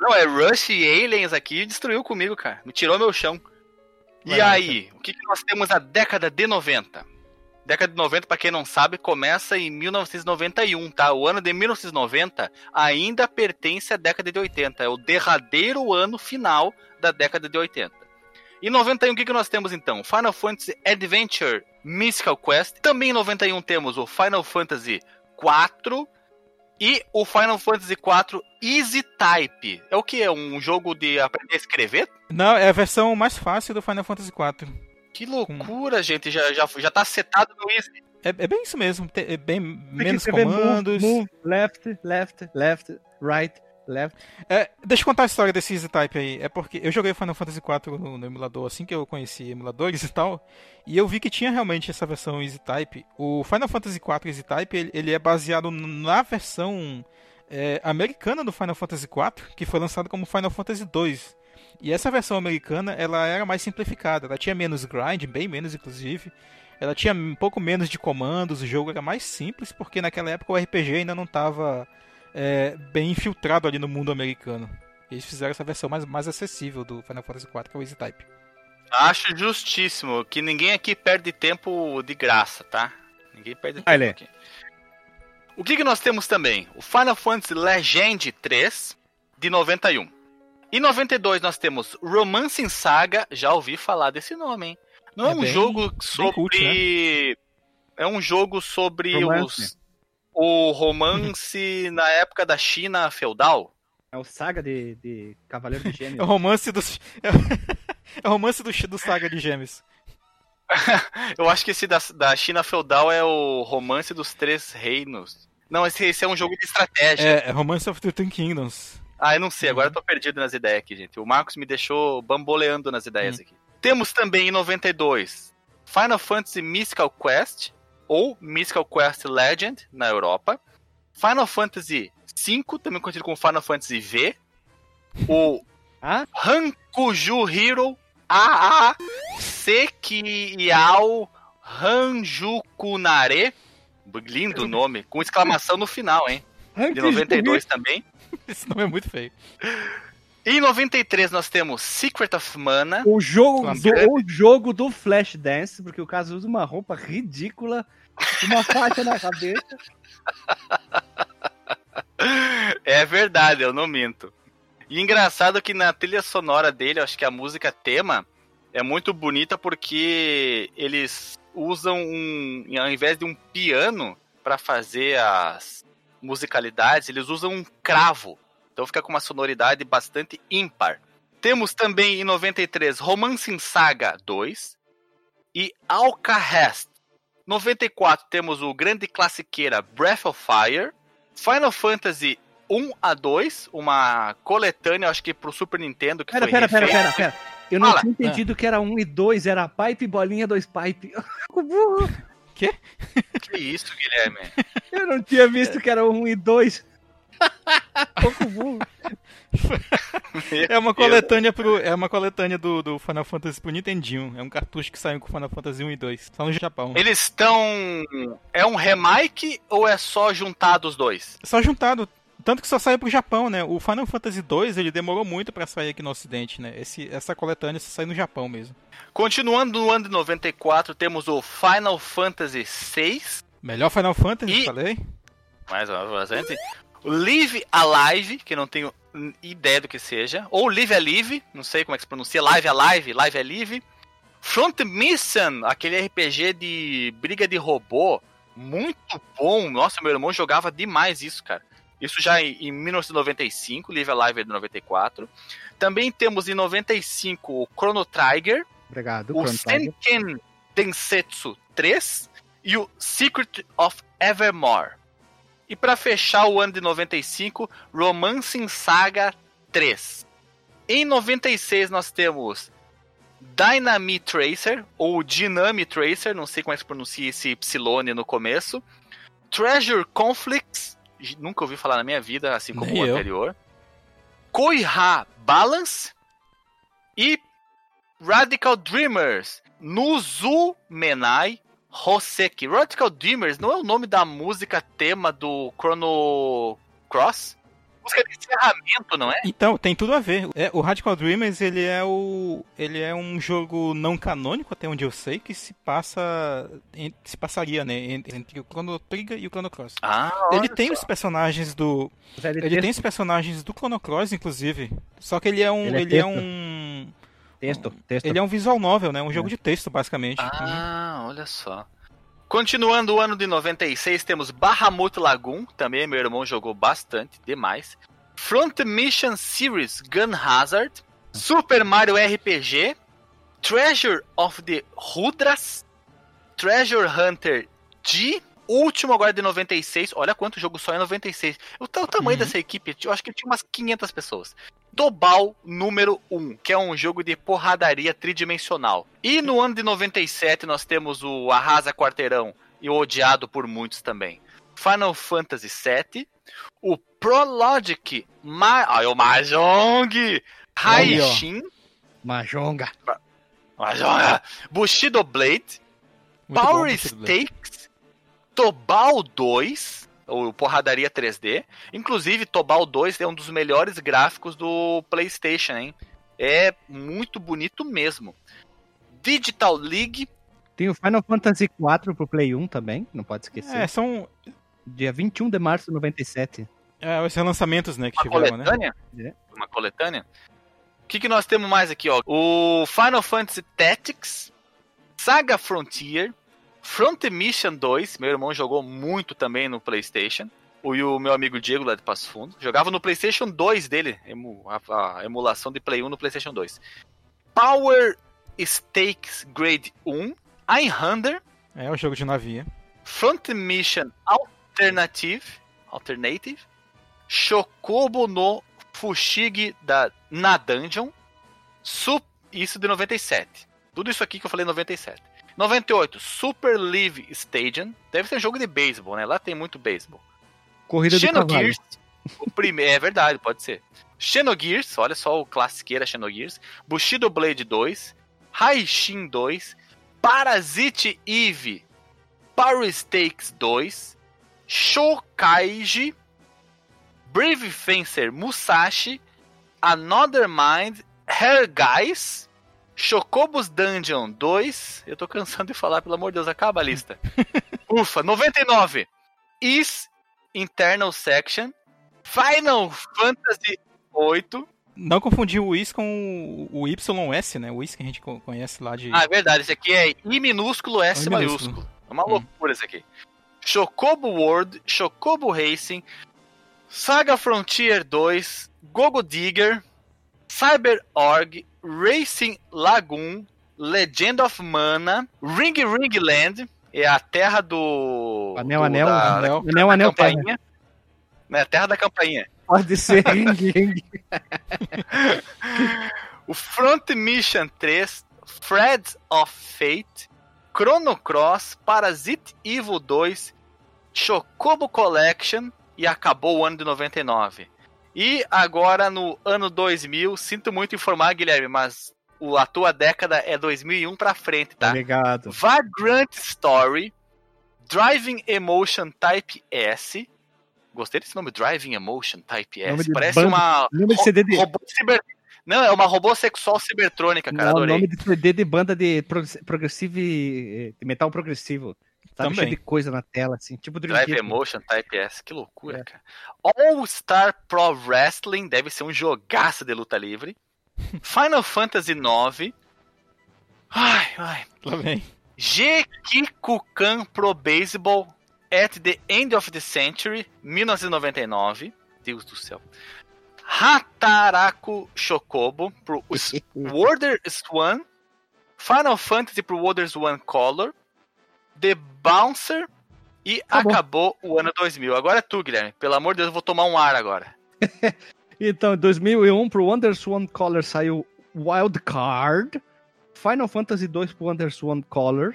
Não, é Rush e Aliens aqui destruiu comigo, cara. Me tirou meu chão. E aí, o que, que nós temos na década de 90? Década de 90, para quem não sabe, começa em 1991, tá? O ano de 1990 ainda pertence à década de 80, é o derradeiro ano final da década de 80. Em 91, o que, que nós temos então? Final Fantasy Adventure Mystical Quest. Também em 91 temos o Final Fantasy 4 e o Final Fantasy IV Easy Type. É o que? É um jogo de aprender a escrever? Não, é a versão mais fácil do Final Fantasy IV. Que loucura, gente. Já, já, já tá setado no Easy. É, é bem isso mesmo. É bem menos comandos. Move, move, left, left, left, right, left. É, deixa eu contar a história desse Easy Type aí. É porque eu joguei Final Fantasy IV no, no, emulador assim que eu conheci emuladores e tal. E eu vi que tinha realmente essa versão Easy Type. O Final Fantasy IV Easy Type ele, ele é baseado na versão é, americana do Final Fantasy IV, que foi lançado como Final Fantasy II. E essa versão americana ela era mais simplificada. Ela tinha menos grind, bem menos inclusive. Ela tinha um pouco menos de comandos, o jogo era mais simples, porque naquela época o RPG ainda não estava é, bem infiltrado ali no mundo americano. Eles fizeram essa versão mais, mais acessível do Final Fantasy IV, que é o Easy Type. Acho justíssimo que ninguém aqui perde tempo de graça, tá? Ninguém perde tempo Olha. aqui. O que, que nós temos também? O Final Fantasy Legend 3, de 91. Em 92 nós temos Romance Saga, já ouvi falar desse nome, hein? Não é, é um bem, jogo sobre. Cult, né? É um jogo sobre romance. os o romance <laughs> na época da China feudal. É o Saga de, de Cavaleiro de <laughs> Gêmeos. é o romance dos. <laughs> é o romance do, do Saga de Gêmeos. Eu acho que esse da, da China feudal é o romance dos três reinos. Não, esse, esse é um jogo de estratégia. É, é Romance of the Ten Kingdoms. Ah, eu não sei, agora eu tô perdido nas ideias aqui, gente. O Marcos me deixou bamboleando nas ideias hum. aqui. Temos também em 92 Final Fantasy Mystical Quest, ou Mystical Quest Legend na Europa. Final Fantasy V, também conhecido como Final Fantasy V. O ah? Hankuju Hero AA Sekiyao Hanjukunare. Lindo o nome, com exclamação no final, hein? De 92 também. <laughs> Esse nome é muito feio. Em 93 nós temos Secret of Mana. O jogo, do, o jogo do Flashdance, porque o caso usa uma roupa ridícula, uma faixa na cabeça. <laughs> É verdade, eu não minto. E engraçado que na trilha sonora dele, acho que a música tema é muito bonita porque eles usam um, ao invés de um piano, para fazer as musicalidades, eles usam um cravo. Então fica com uma sonoridade bastante ímpar. Temos também em 93 Romancing Saga 2 e Alcahest. 94 temos o grande classiqueira Breath of Fire. Final Fantasy 1 a 2, uma coletânea, acho que pro Super Nintendo. Que pera, foi pera, pera, pera, pera. Eu não Fala. tinha entendido ah. que era 1 e 2, era pipe, bolinha, dois pipe. <laughs> Quê? Que isso, Guilherme? Eu não tinha visto que era 1 e 2. <laughs> Pouco burro. é uma coletânea pro, é uma coletânea do, do Final Fantasy pro Nintendinho. É um cartucho que saiu com Final Fantasy 1 e 2. Só no Japão. Eles estão é um remake ou é só juntado os dois? Só juntado. Tanto que só saiu pro Japão, né? O Final Fantasy 2 ele demorou muito para sair aqui no Ocidente, né? Esse, essa coletânea só saiu no Japão mesmo. Continuando no ano de 94, temos o Final Fantasy 6. Melhor Final Fantasy, e... falei. Mais uma vez, Live Alive, que não tenho ideia do que seja. Ou Live Alive, não sei como é que se pronuncia. Live Alive, Live Alive. Front Mission, aquele RPG de briga de robô. Muito bom. Nossa, meu irmão jogava demais isso, cara. Isso já em 1995, Live Alive é de 94. Também temos em 95 o Chrono Trigger. Obrigado, o Senken Densetsu 3 e o Secret of Evermore. E para fechar o ano de 95, Romancing Saga 3. Em 96 nós temos Dynamite Tracer, ou Dynami Tracer, não sei como é que se pronuncia esse Epsilone no começo. Treasure Conflicts, nunca ouvi falar na minha vida, assim como Nem o eu. anterior. Koiha Balance e Radical Dreamers, Nuzu Menai Hoseki. Radical Dreamers não é o nome da música tema do Chrono Cross? Música de encerramento, não é? Então, tem tudo a ver. É, o Radical Dreamers, ele é o ele é um jogo não canônico, até onde eu sei, que se passa se passaria, né, entre, entre o Chrono Trigger e o Chrono Cross. Ah, ele tem só. os personagens do ele tem os personagens do Chrono Cross, inclusive. Só que ele é um ele é, ele é um Texto, texto. Ele é um visual novel, né? Um jogo é. de texto, basicamente. Ah, uhum. olha só. Continuando o ano de 96, temos Bahamut Lagoon, também meu irmão jogou bastante, demais. Front Mission Series Gun Hazard, Super Mario RPG, Treasure of the Rudras, Treasure Hunter G, último agora de 96. Olha quanto jogo só é 96. O, o tamanho uhum. dessa equipe, eu acho que tinha umas 500 pessoas. Tobal número 1, que é um jogo de porradaria tridimensional. E no ano de 97 nós temos o Arrasa Quarteirão e o odiado por muitos também. Final Fantasy VII, o Prologic, Ma... ah, o Mahjong, Haishin, Mahjonga, Mahjonga, Bushido Blade, Muito Power bom, Stakes, Tobal 2, o Porradaria 3D. Inclusive, Tobal 2 é um dos melhores gráficos do PlayStation, hein? É muito bonito mesmo. Digital League. Tem o Final Fantasy IV pro Play 1 também, não pode esquecer. É, são. Dia 21 de março de 97. É, os relançamentos, né, que Uma tiveram, coletânea? né? Uma coletânea? O que, que nós temos mais aqui, ó? O Final Fantasy Tactics, Saga Frontier, Front Mission 2, meu irmão jogou muito também no PlayStation. O, e o meu amigo Diego lá de Passo Fundo. Jogava no PlayStation 2 dele, a, a emulação de Play 1 no PlayStation 2. Power Stakes Grade 1, Einhander. É o jogo de navio. Front Mission Alternative, Alternative. Shokobo no Fushigi da, na Dungeon. Sup, isso de 97. Tudo isso aqui que eu falei em 97. 98, Super Live Stadium. Deve ser um jogo de beisebol, né? Lá tem muito beisebol. Corrida Xenogears, o primeiro, é verdade, pode ser. Xenogears, olha só o classiqueira Xenogears. Bushido Blade 2. Haishin 2. Parasite Eve. Power Stakes 2. Shokaiji. Brave Fencer Musashi. Another Mind. Hair Guys. Chocobos Dungeon 2. Eu tô cansando de falar, pelo amor de Deus, acaba a lista. <laughs> Ufa, 99. Is Internal Section. Final Fantasy 8. Não confundir o Is com o YS, né? O Is que a gente conhece lá de. Ah, é verdade. Esse aqui é I minúsculo S maiúsculo. É uma hum. loucura esse aqui. Chocobo World, Chocobo Racing, Saga Frontier 2, Gogo Digger, Cyber Org, Racing Lagoon, Legend of Mana, Ring Ring Land, é a terra do. Anel, do, anel, da, anel, da anel, anel, terra. campainha. Né, terra da campainha. Pode ser <laughs> ring, ring. o Front Mission 3, Threads of Fate, Chrono Cross, Parasite Evil 2, Chocobo Collection e acabou o ano de 99. E agora no ano 2000, sinto muito informar, Guilherme, mas o, a tua década é 2001 pra frente, tá? Obrigado. Vagrant Story, Driving Emotion Type S. Gostei desse nome, Driving Emotion Type Nome S. de Parece banda- uma nome de CD de- robô ciber... Não, é uma robô sexual cibertrônica, cara. Não, o adorei. nome de CD de banda de prog- progressivo e- de metal progressivo. Sabe, Também. cheio de coisa na tela, assim, tipo Dream Drive Theater. Emotion Type S, que loucura, É. cara. All Star Pro Wrestling deve ser um jogaço de luta livre. <laughs> Final Fantasy IX. Ai, ai. Vem. Gekikukan Pro Baseball at the End of the Century, 1999. Deus do céu. Hataraku Shokobo pro <laughs> Wonder Swan. Final Fantasy pro Wonder Swan Color. The Bouncer. E Acabou. acabou o ano 2000. Agora é tu, Guilherme. Pelo amor de Deus, eu vou tomar um ar agora. <laughs> Então, em 2001, pro WonderSwan Color saiu Wild Card, Final Fantasy 2 pro WonderSwan Color,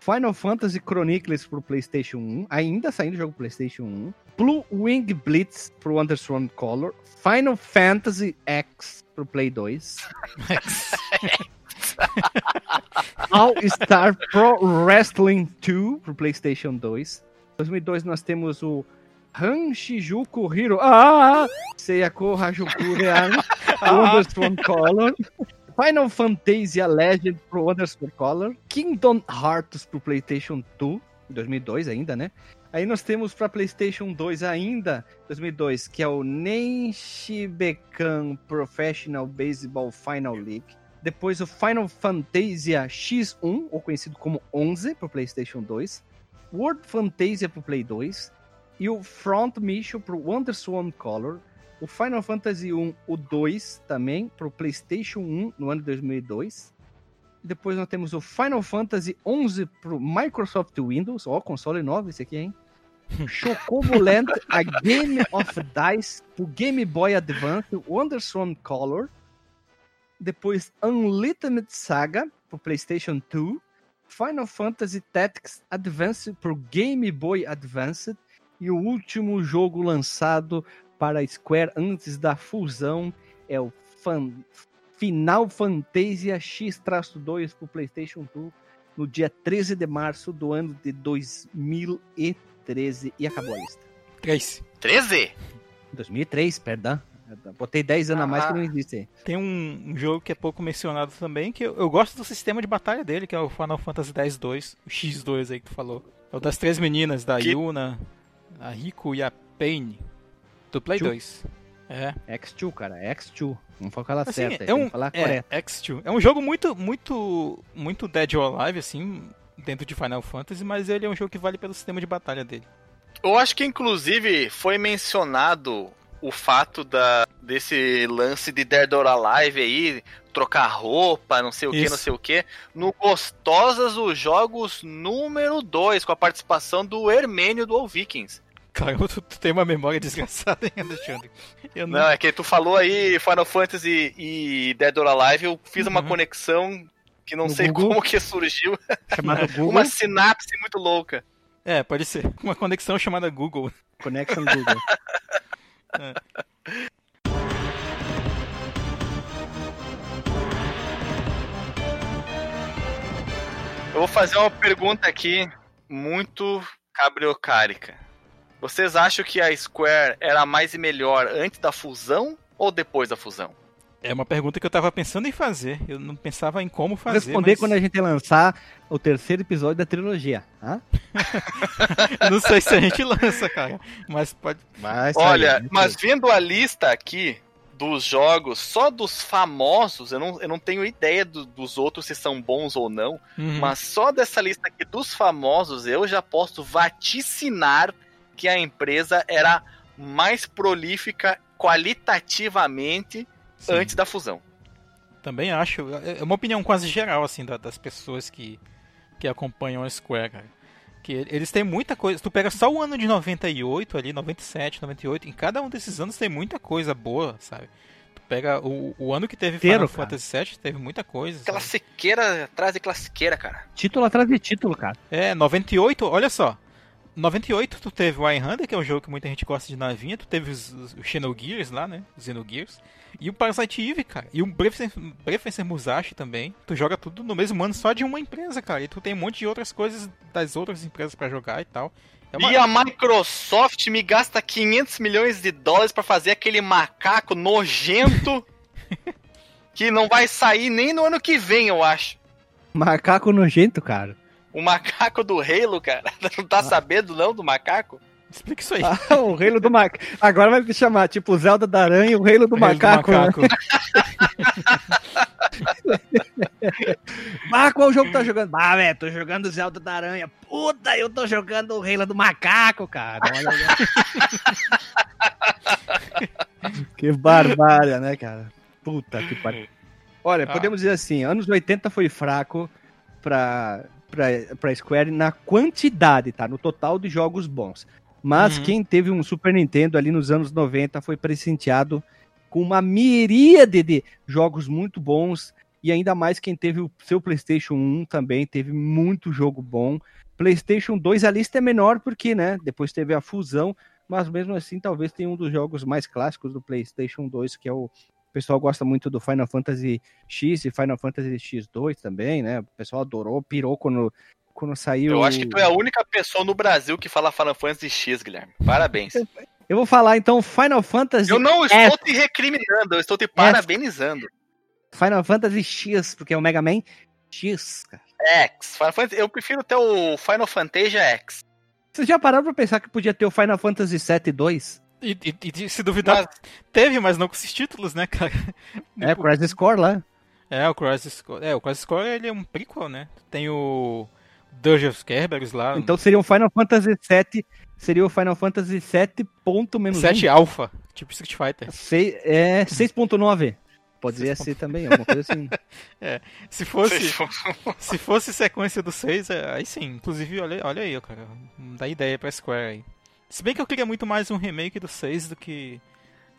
Final Fantasy Chronicles pro PlayStation 1, ainda saindo o jogo PlayStation 1, Blue Wing Blitz pro WonderSwan Color, Final Fantasy X pro Play 2, <laughs> <laughs> <laughs> All Star Pro Wrestling 2 pro PlayStation 2. 2002 nós temos o Hanshijuku Hiro. Ah! Seiyako Hajuku Rean. Wonderswan <laughs> Color. Final Fantasy Legend pro Wonderswan Color. Kingdom Hearts pro PlayStation 2. 2002 ainda, né? Aí nós temos para PlayStation 2 ainda, 2002, que é o Nenshibekan Professional Baseball Final League. Depois o Final Fantasia X1, ou conhecido como 11, para PlayStation 2. World Fantasia para Play 2. E o Front Mission para WonderSwan Color. O Final Fantasy 1, o 2 também, para o PlayStation 1 no ano de 2002. Depois nós temos o Final Fantasy 11 para o Microsoft Windows. Ó, console novo esse aqui, hein? <laughs> Chocobo Land, a Game of Dice, o Game Boy Advance, o WonderSwan Color. Depois Unlimited Saga pro PlayStation 2, Final Fantasy Tactics Advance pro Game Boy Advance e o último jogo lançado para a Square antes da fusão é o Fan- Final Fantasia X-2 pro PlayStation 2 no dia 13 de março do ano de 2013 e acabou a lista. 3. 13? 2003, perdão. Botei 10 anos a mais Ah. que não existe. Tem um, jogo que é pouco mencionado também, que eu, eu gosto do sistema de batalha dele, que é o Final Fantasy X-2, o X2 aí que tu falou. É o das três meninas, da Que- Yuna, a Rico e a Paine, do Play Chu? 2. É, X2, cara, X2. Vamos falar assim, certo, é um, falar é, correto. X2. É um jogo muito, muito, muito Dead or Alive, assim, dentro de Final Fantasy, mas ele é um jogo que vale pelo sistema de batalha dele. Eu acho que inclusive foi mencionado o fato da, desse lance de Dead or Alive aí, trocar roupa, não sei o que, não sei o que, no Gostosas os Jogos número 2, com a participação do Hermênio do All Vikings. Caramba, tu, tu tem uma memória <laughs> desgraçada, hein, Alexandre? Eu não... Não, é que tu falou aí Final Fantasy e Dead or Alive, eu fiz uma Uhum. conexão que não No sei Google? como que surgiu, <laughs> Chamado Google uma sinapse muito louca. É, pode ser. Uma conexão chamada Google. Connection Google. <laughs> Eu vou fazer uma pergunta aqui muito cabriocárica. Vocês acham que a Square era mais e melhor antes da fusão ou depois da fusão? É uma pergunta que eu tava pensando em fazer. Eu não pensava em como fazer. Responder mas... quando a gente lançar o terceiro episódio da trilogia. Tá? <laughs> Não sei se a gente lança, cara. Mas pode. Sair, Olha, vai mas sair. vendo a lista aqui dos jogos, só dos famosos, eu não, eu não tenho ideia do, dos outros se são bons ou não, uhum. mas só dessa lista aqui dos famosos, eu já posso vaticinar que a empresa era mais prolífica qualitativamente Sim. antes da fusão. Também acho. É, uma opinião quase geral, assim, das pessoas que, que acompanham a Square, cara. Que eles têm muita coisa. Tu pega só o ano de 98 ali, 97, 98, em cada um desses anos tem muita coisa boa, sabe? Tu pega o, o ano que teve Inteiro, Final cara. Fantasy VII, teve muita coisa. Classiqueira atrás de classiqueira, cara. Título atrás de título, cara. É, 98, olha só. 98 tu teve o Iron que é um jogo que muita gente gosta de navinha, tu teve os, os, os Xenogears lá, né? Os Xenogears. E o Parasite Eve, cara. E o Brefenser Musashi também. Tu joga tudo no mesmo ano só de uma empresa, cara. E tu tem um monte de outras coisas das outras empresas para jogar e tal. É uma... E a Microsoft me gasta 500 milhões de dólares para fazer aquele macaco nojento <laughs> que não vai sair nem no ano que vem, eu acho. Macaco nojento, cara. O macaco do Halo, cara. <laughs> Não tá ah. sabendo não do macaco? Explica isso aí. Ah, o reino do macaco. Agora vai se chamar, tipo, Zelda da Aranha e o reino do o macaco. Reino do macaco. <laughs> qual jogo tá jogando? Ah, velho, tô jogando Zelda da Aranha. Puta, eu tô jogando o reino do macaco, cara. Olha <laughs> que barbária, né, cara? Puta que pariu. Olha, ah. podemos dizer assim, anos 80 foi fraco pra, pra Square na quantidade, tá? No total de jogos bons. Mas uhum. quem teve um Super Nintendo ali nos anos 90 foi presenteado com uma miríade de jogos muito bons. E ainda mais quem teve o seu PlayStation 1 também teve muito jogo bom. PlayStation 2 a lista é menor porque, né, depois teve a fusão, mas mesmo assim talvez tenha um dos jogos mais clássicos do PlayStation 2, que é o o pessoal gosta muito do Final Fantasy X e Final Fantasy X2 também, né? O pessoal adorou, pirou quando quando saiu. Eu acho que tu é a única pessoa no Brasil que fala Final Fantasy X, Guilherme. Parabéns. Eu vou falar então Final Fantasy. Eu não estou F. te recriminando, eu estou te parabenizando. Final Fantasy X, porque é o Mega Man X, cara. X. Final Fantasy, eu prefiro ter o Final Fantasy X. Vocês já pararam pra pensar que podia ter o Final Fantasy VII 2? E, e, e, se duvidar, mas... teve, mas não com esses títulos, né, cara? É, o Crisis Core lá. É, o Crisis Core. É, o Crisis Core ele é um prequel, né? Tem o Dungeon of Kerberos lá. Então seria um Final Fantasy VII. Seria o Final Fantasy 7. Ponto menos 7 1. Alpha, tipo Street Fighter. Sei, é 6.9. Poderia ser também, alguma coisa assim. <laughs> é, se fosse, se fosse sequência do 6, é, aí sim. Inclusive, olha, olha aí, cara. Dá ideia pra Square aí. Se bem que eu queria muito mais um remake do 6 do que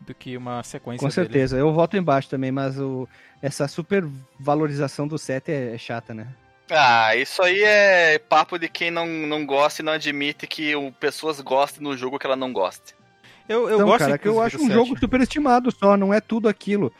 do que uma sequência Com certeza, dele. eu voto embaixo também, mas o, essa super valorização do 7 é, é chata, né? Ah, isso aí é papo de quem não, não gosta e não admite que o, pessoas gostem no jogo que ela não gosta. Eu, eu então, gosto cara, que eu acho um 7. jogo super estimado só, não é tudo aquilo.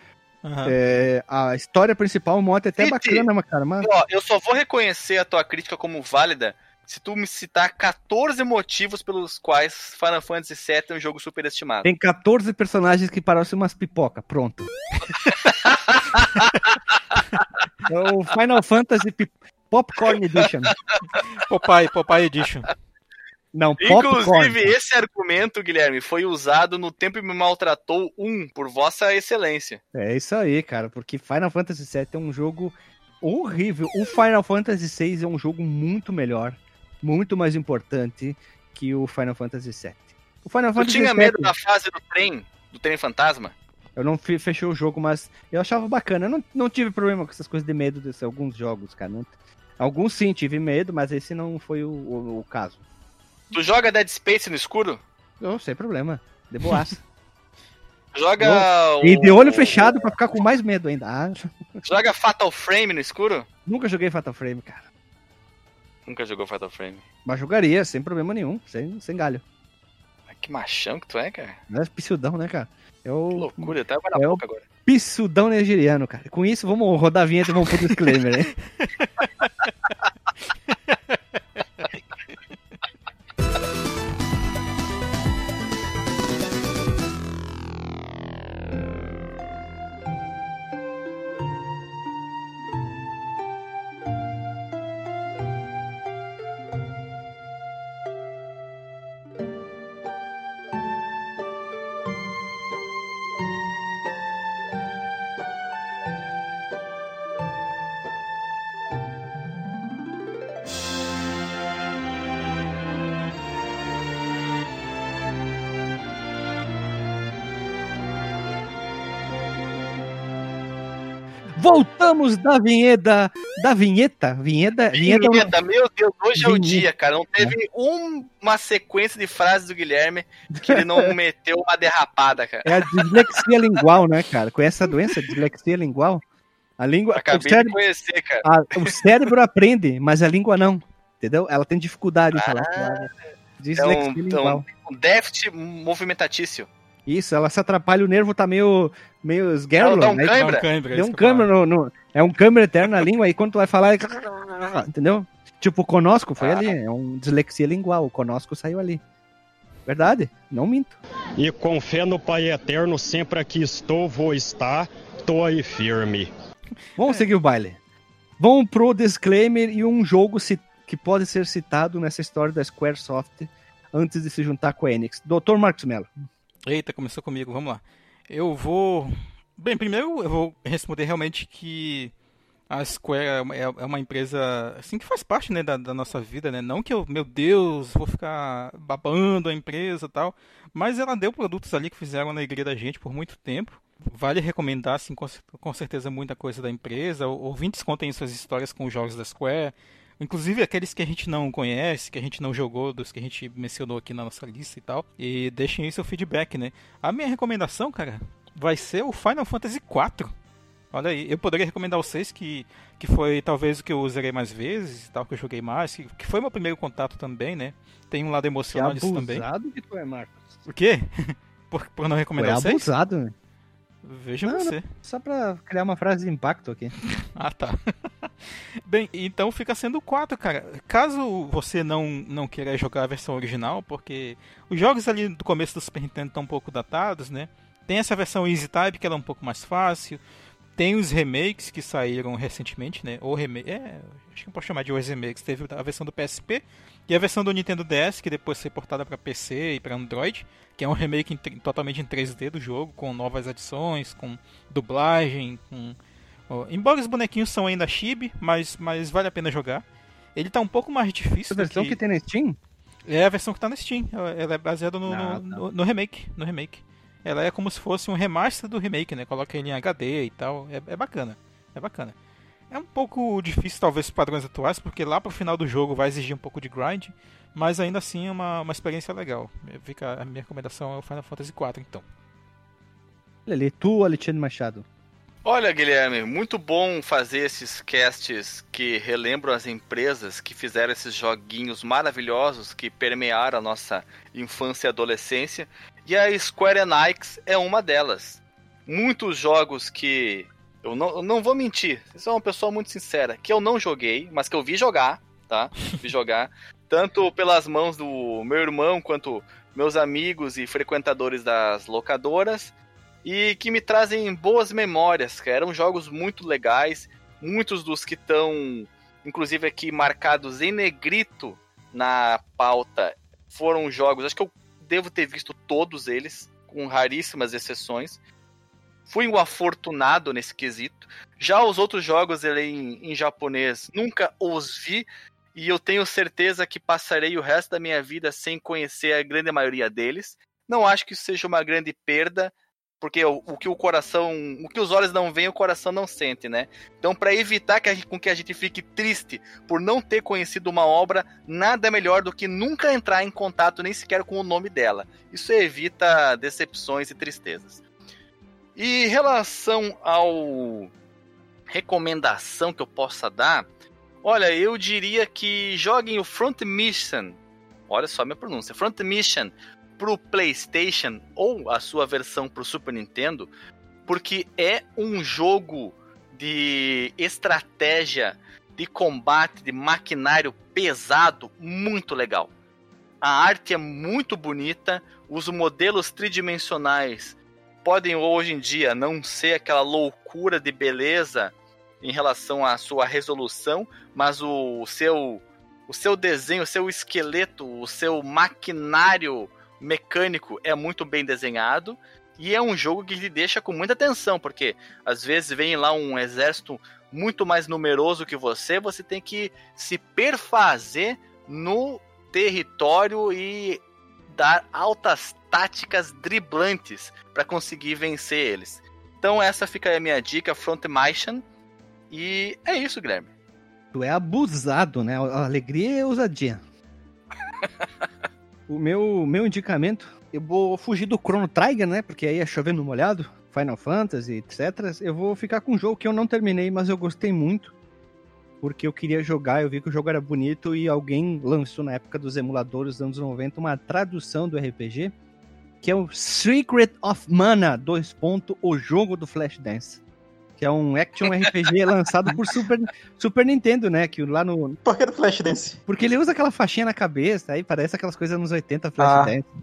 Uhum. É, a história principal, o moto é até Cite, bacana, cara. Mas... Ó, eu só vou reconhecer a tua crítica como válida se tu me citar 14 motivos pelos quais Final Fantasy VII é um jogo superestimado. Tem 14 personagens que parecem umas pipoca. Pronto. <laughs> é o Final Fantasy Pip Popcorn Edition. Popeye, Popeye Edition. Não, Inclusive, popcorn. esse argumento, Guilherme, foi usado no Tempo e Me Maltratou 1, por Vossa Excelência. É isso aí, cara, porque Final Fantasy VII é um jogo horrível. O Final Fantasy VI é um jogo muito melhor muito mais importante que o Final Fantasy VII. O Final Fantasy tinha VII, medo da fase do trem, do trem fantasma? Eu não fechei o jogo, mas eu achava bacana. Eu não, não tive problema com essas coisas de medo desses alguns jogos, cara. Não, alguns sim, tive medo, mas esse não foi o, o, o caso. Tu joga Dead Space no escuro? Não, sem problema. De boaça. <laughs> Joga. o... E de olho fechado pra ficar com mais medo ainda. Ah. Joga Fatal Frame no escuro? Nunca joguei Fatal Frame, cara. Nunca jogou Fatal Frame. Mas jogaria, sem problema nenhum, sem, sem galho. Que machão que tu é, cara. Não é pissudão, né, cara? O, que loucura, é o agora. Pissudão nigeriano, cara. Com isso, vamos rodar a vinheta e vamos pro disclaimer, hein? <laughs> Voltamos da vinheta. Da vinheta? Vinheta? Vinheta, vinheta meu Deus, hoje vinheta. é o dia, cara. Não teve um, uma sequência de frases do Guilherme que ele não <laughs> meteu uma derrapada, cara. É a dislexia lingual, né, cara? Conhece essa doença, dislexia lingual? A língua. Acabei o cérebro, de conhecer, cara. A, o cérebro aprende, mas a língua não. Entendeu? Ela tem dificuldade em falar. Ah, dislexia é um, lingual. Um déficit movimentatício. Isso, ela se atrapalha, o nervo tá meio, meio esguerlo. Dá um né? câimbra. Dá um câimbra no, no, É um câimbra eterno na língua, e quando tu vai falar, entendeu? Tipo, o conosco foi ah. ali, é um dislexia lingual, o conosco saiu ali. Verdade, não minto. E com fé no Pai Eterno, sempre aqui estou, vou estar, tô aí firme. Vamos seguir o baile. Vamos pro disclaimer e um jogo que pode ser citado nessa história da Squaresoft antes de se juntar com a Enix. Doutor Marcos Mello. Eita, começou comigo, vamos lá. Eu vou. Bem, primeiro eu vou responder realmente que a Square é, é uma empresa assim que faz parte né, da, da, nossa vida, né? Não que eu, meu Deus, vou ficar babando a empresa tal, mas ela deu produtos ali que fizeram a alegria da gente por muito tempo. Vale recomendar, assim, com certeza, muita coisa da empresa. Ouvintes contem suas histórias com os jogos da Square. Inclusive aqueles que a gente não conhece, que a gente não jogou, dos que a gente mencionou aqui na nossa lista e tal. E deixem aí seu feedback, né? A minha recomendação, cara, vai ser o Final Fantasy IV. Olha aí, eu poderia recomendar vocês que, que foi talvez o que eu usarei mais vezes e tal, que eu joguei mais, que, que foi meu primeiro contato também, né? Tem um lado emocional disso também. abusado que tu é, Marcos. O quê? <laughs> por, por não recomendar foi vocês? abusado, né? Veja não, você. Não, só pra criar uma frase de impacto aqui. <laughs> ah, tá. <laughs> Bem, então fica sendo 4, cara. Caso você não, não queira jogar a versão original, porque os jogos ali do começo do Super Nintendo estão um pouco datados, né? Tem essa versão Easy Type, que ela é um pouco mais fácil. Tem os remakes que saíram recentemente, né? Ou remake. É, acho que pode chamar de remakes. Teve a versão do PSP e a versão do Nintendo DS, que depois foi portada para PC e para Android, que é um remake em, totalmente em 3D do jogo, com novas adições, com dublagem, com embora os bonequinhos são ainda chibi, mas, mas vale a pena jogar. Ele tá um pouco mais difícil. A versão que... que... tem na Steam? É a versão que tá na Steam. Ela é baseada no, ah, no, no, no, remake. No remake. Ela é como se fosse um remaster do remake, né? Coloca ele em HD e tal. É, é bacana. É bacana. É um pouco difícil, talvez, para padrões atuais, porque lá pro final do jogo vai exigir um pouco de grind, mas ainda assim é uma, uma experiência legal. Fica, a minha recomendação é o Final Fantasy IV, então. Lele, tu, Alexandre Machado? Olha, Guilherme, muito bom fazer esses casts que relembram as empresas que fizeram esses joguinhos maravilhosos que permearam a nossa infância e adolescência. E a Square Enix é uma delas. Muitos jogos que eu não, eu não vou mentir, eu sou uma pessoa muito sincera, que eu não joguei, mas que eu vi jogar, tá? Vi jogar, <laughs> tanto pelas mãos do meu irmão quanto meus amigos e frequentadores das locadoras e que me trazem boas memórias, que eram jogos muito legais, muitos dos que estão, inclusive aqui marcados em negrito na pauta, foram jogos, acho que eu devo ter visto todos eles, com raríssimas exceções. Fui um afortunado nesse quesito. Já os outros jogos em, em japonês, nunca os vi, e eu tenho certeza que passarei o resto da minha vida sem conhecer a grande maioria deles. Não acho que isso seja uma grande perda, porque o, o, que o coração, o que os olhos não veem, o coração não sente, né? Então, para evitar que com que a gente fique triste por não ter conhecido uma obra, nada melhor do que nunca entrar em contato nem sequer com o nome dela. Isso evita decepções e tristezas. E em relação ao recomendação que eu possa dar, olha, eu diria que joguem o Front Mission. Olha só minha pronúncia, Front Mission pro PlayStation ou a sua versão pro Super Nintendo, porque é um jogo de estratégia, de combate, de maquinário pesado muito legal. A arte é muito bonita, os modelos tridimensionais podem hoje em dia não ser aquela loucura de beleza em relação à sua resolução, mas o seu o seu desenho, o seu esqueleto, o seu maquinário mecânico é muito bem desenhado e é um jogo que lhe deixa com muita atenção, porque às vezes vem lá um exército muito mais numeroso que você, você tem que se perfazer no território e dar altas táticas driblantes para conseguir vencer eles. Então essa fica a minha dica, Frontmation. E é isso, Guilherme. Tu é abusado, né? A alegria e a ousadia. <laughs> o meu, meu indicamento, eu vou fugir do Chrono Trigger, né? Porque aí é chovendo molhado, Final Fantasy, etc. Eu vou ficar com um jogo que eu não terminei, mas eu gostei muito. Porque eu queria jogar, eu vi que o jogo era bonito e alguém lançou na época dos emuladores dos anos 90 uma tradução do RPG, que é o Secret of Mana 2. O jogo do Flashdance que é um action RPG <laughs> lançado por Super, Super Nintendo, né? Que lá no. Por que do Flashdance? Porque ele usa aquela faixinha na cabeça, aí parece aquelas coisas nos 80 Flashdance. Ah.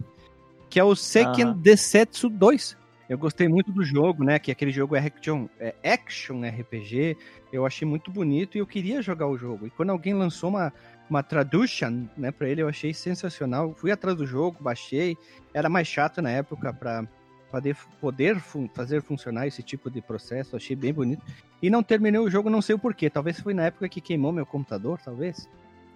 Que é o Seiken ah. Desetsu 2. Eu gostei muito do jogo, né? Que aquele jogo é action, é action RPG. Eu achei muito bonito e eu queria jogar o jogo. E quando alguém lançou uma, uma traduction, né, para ele, eu achei sensacional. Fui atrás do jogo, baixei. Era mais chato na época para poder, poder fun fazer funcionar esse tipo de processo, achei bem bonito. E não terminei o jogo, não sei o porquê. Talvez foi na época que queimou meu computador, talvez.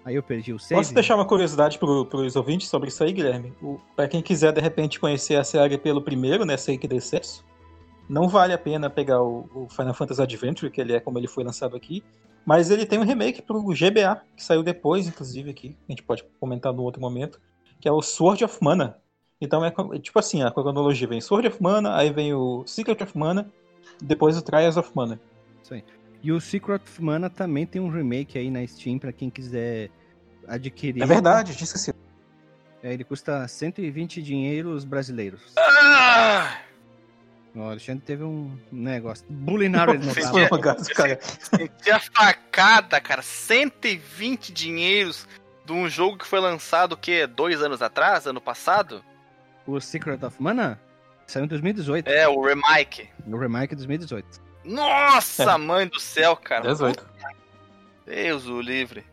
Aí eu perdi o save. Posso deixar uma curiosidade para os ouvintes sobre isso aí, Guilherme? Para quem quiser, de repente, conhecer a série pelo primeiro, né, Seik Decesso, não vale a pena pegar o, o, Final Fantasy Adventure, que ele é como ele foi lançado aqui, mas ele tem um remake para o GBA, que saiu depois, inclusive, aqui, a gente pode comentar no outro momento, que é o Sword of Mana, então é, é tipo assim, a cronologia vem Sword of Mana, aí vem o Secret of Mana, depois o Trials of Mana. Isso aí. E o Secret of Mana também tem um remake aí na Steam para quem quiser adquirir. É verdade, tinha esquecido. É, ele custa 120 dinheiros brasileiros. Ah! O Alexandre teve um negócio. Bulinário ele Senti a facada, cara. 120 dinheiros de um jogo que foi lançado, o quê? Dois anos atrás? Ano passado? o Secret of Mana saiu em 2018. É, o remake. O remake 2018. Nossa, é. mãe do céu, cara. 18. Deus o livre.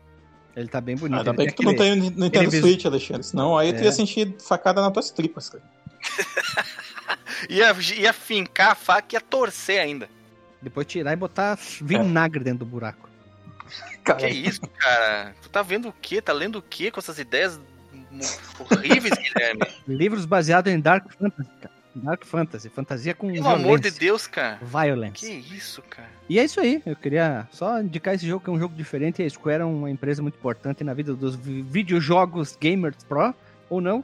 Ele tá bem bonito. Ainda bem que tu não tem no Nintendo Switch, Alexandre. Senão aí é. tu ia sentir facada nas tuas tripas, cara. <laughs> <laughs> ia, ia fincar a faca e ia torcer ainda. Depois tirar e botar vinagre é. dentro do buraco. Que isso, cara? Tu tá vendo o quê? Tá lendo o quê com essas ideias horríveis, <laughs> Guilherme. Livros baseados em Dark Fantasy, cara. Dark Fantasy, fantasia com Pelo violência. amor de Deus, cara. Violence. Que isso, cara. E é isso aí, eu queria só indicar esse jogo que é um jogo diferente. A Square é uma empresa muito importante na vida dos videojogos gamers pro, ou não.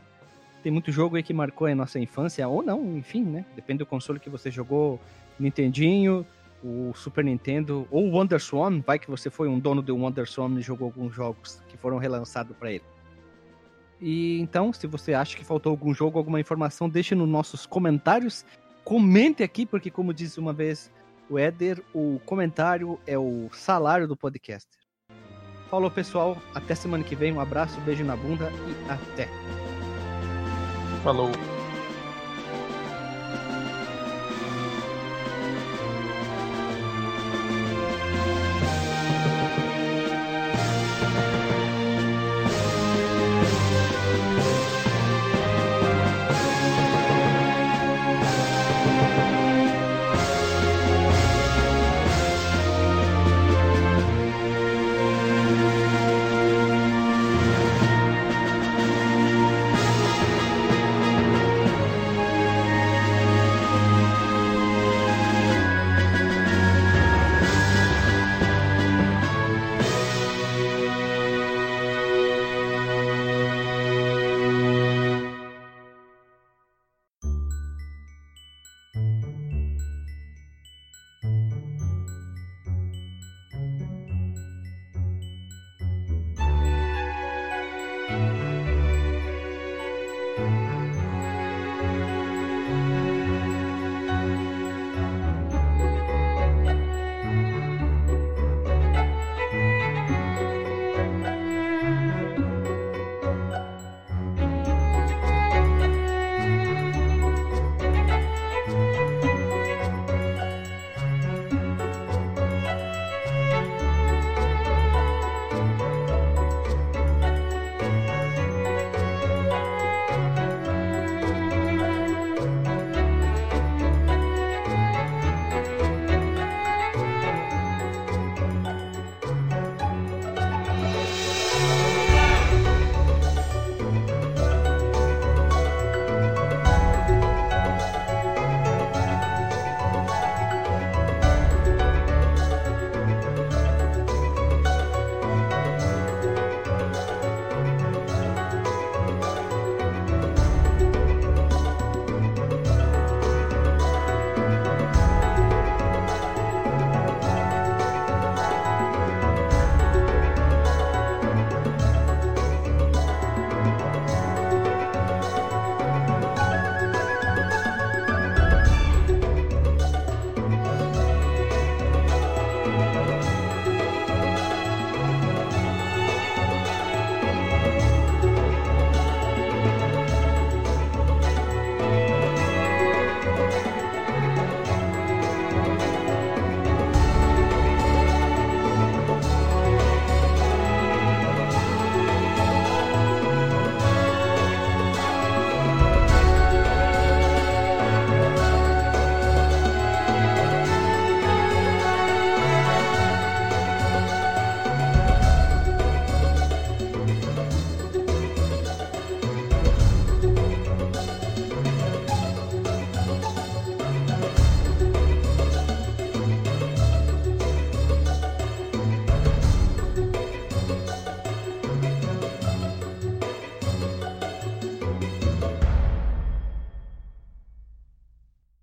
Tem muito jogo aí que marcou a nossa infância, ou não, enfim, né? Depende do console que você jogou, Nintendinho, o Super Nintendo, ou o WonderSwan, vai que você foi um dono do WonderSwan e jogou alguns jogos que foram relançados para ele. E então, se você acha que faltou algum jogo, alguma informação, deixe nos nossos comentários. Comente aqui, porque como disse uma vez o Éder, o comentário é o salário do podcast. Falou, pessoal. Até semana que vem. Um abraço, beijo na bunda e até. Falou.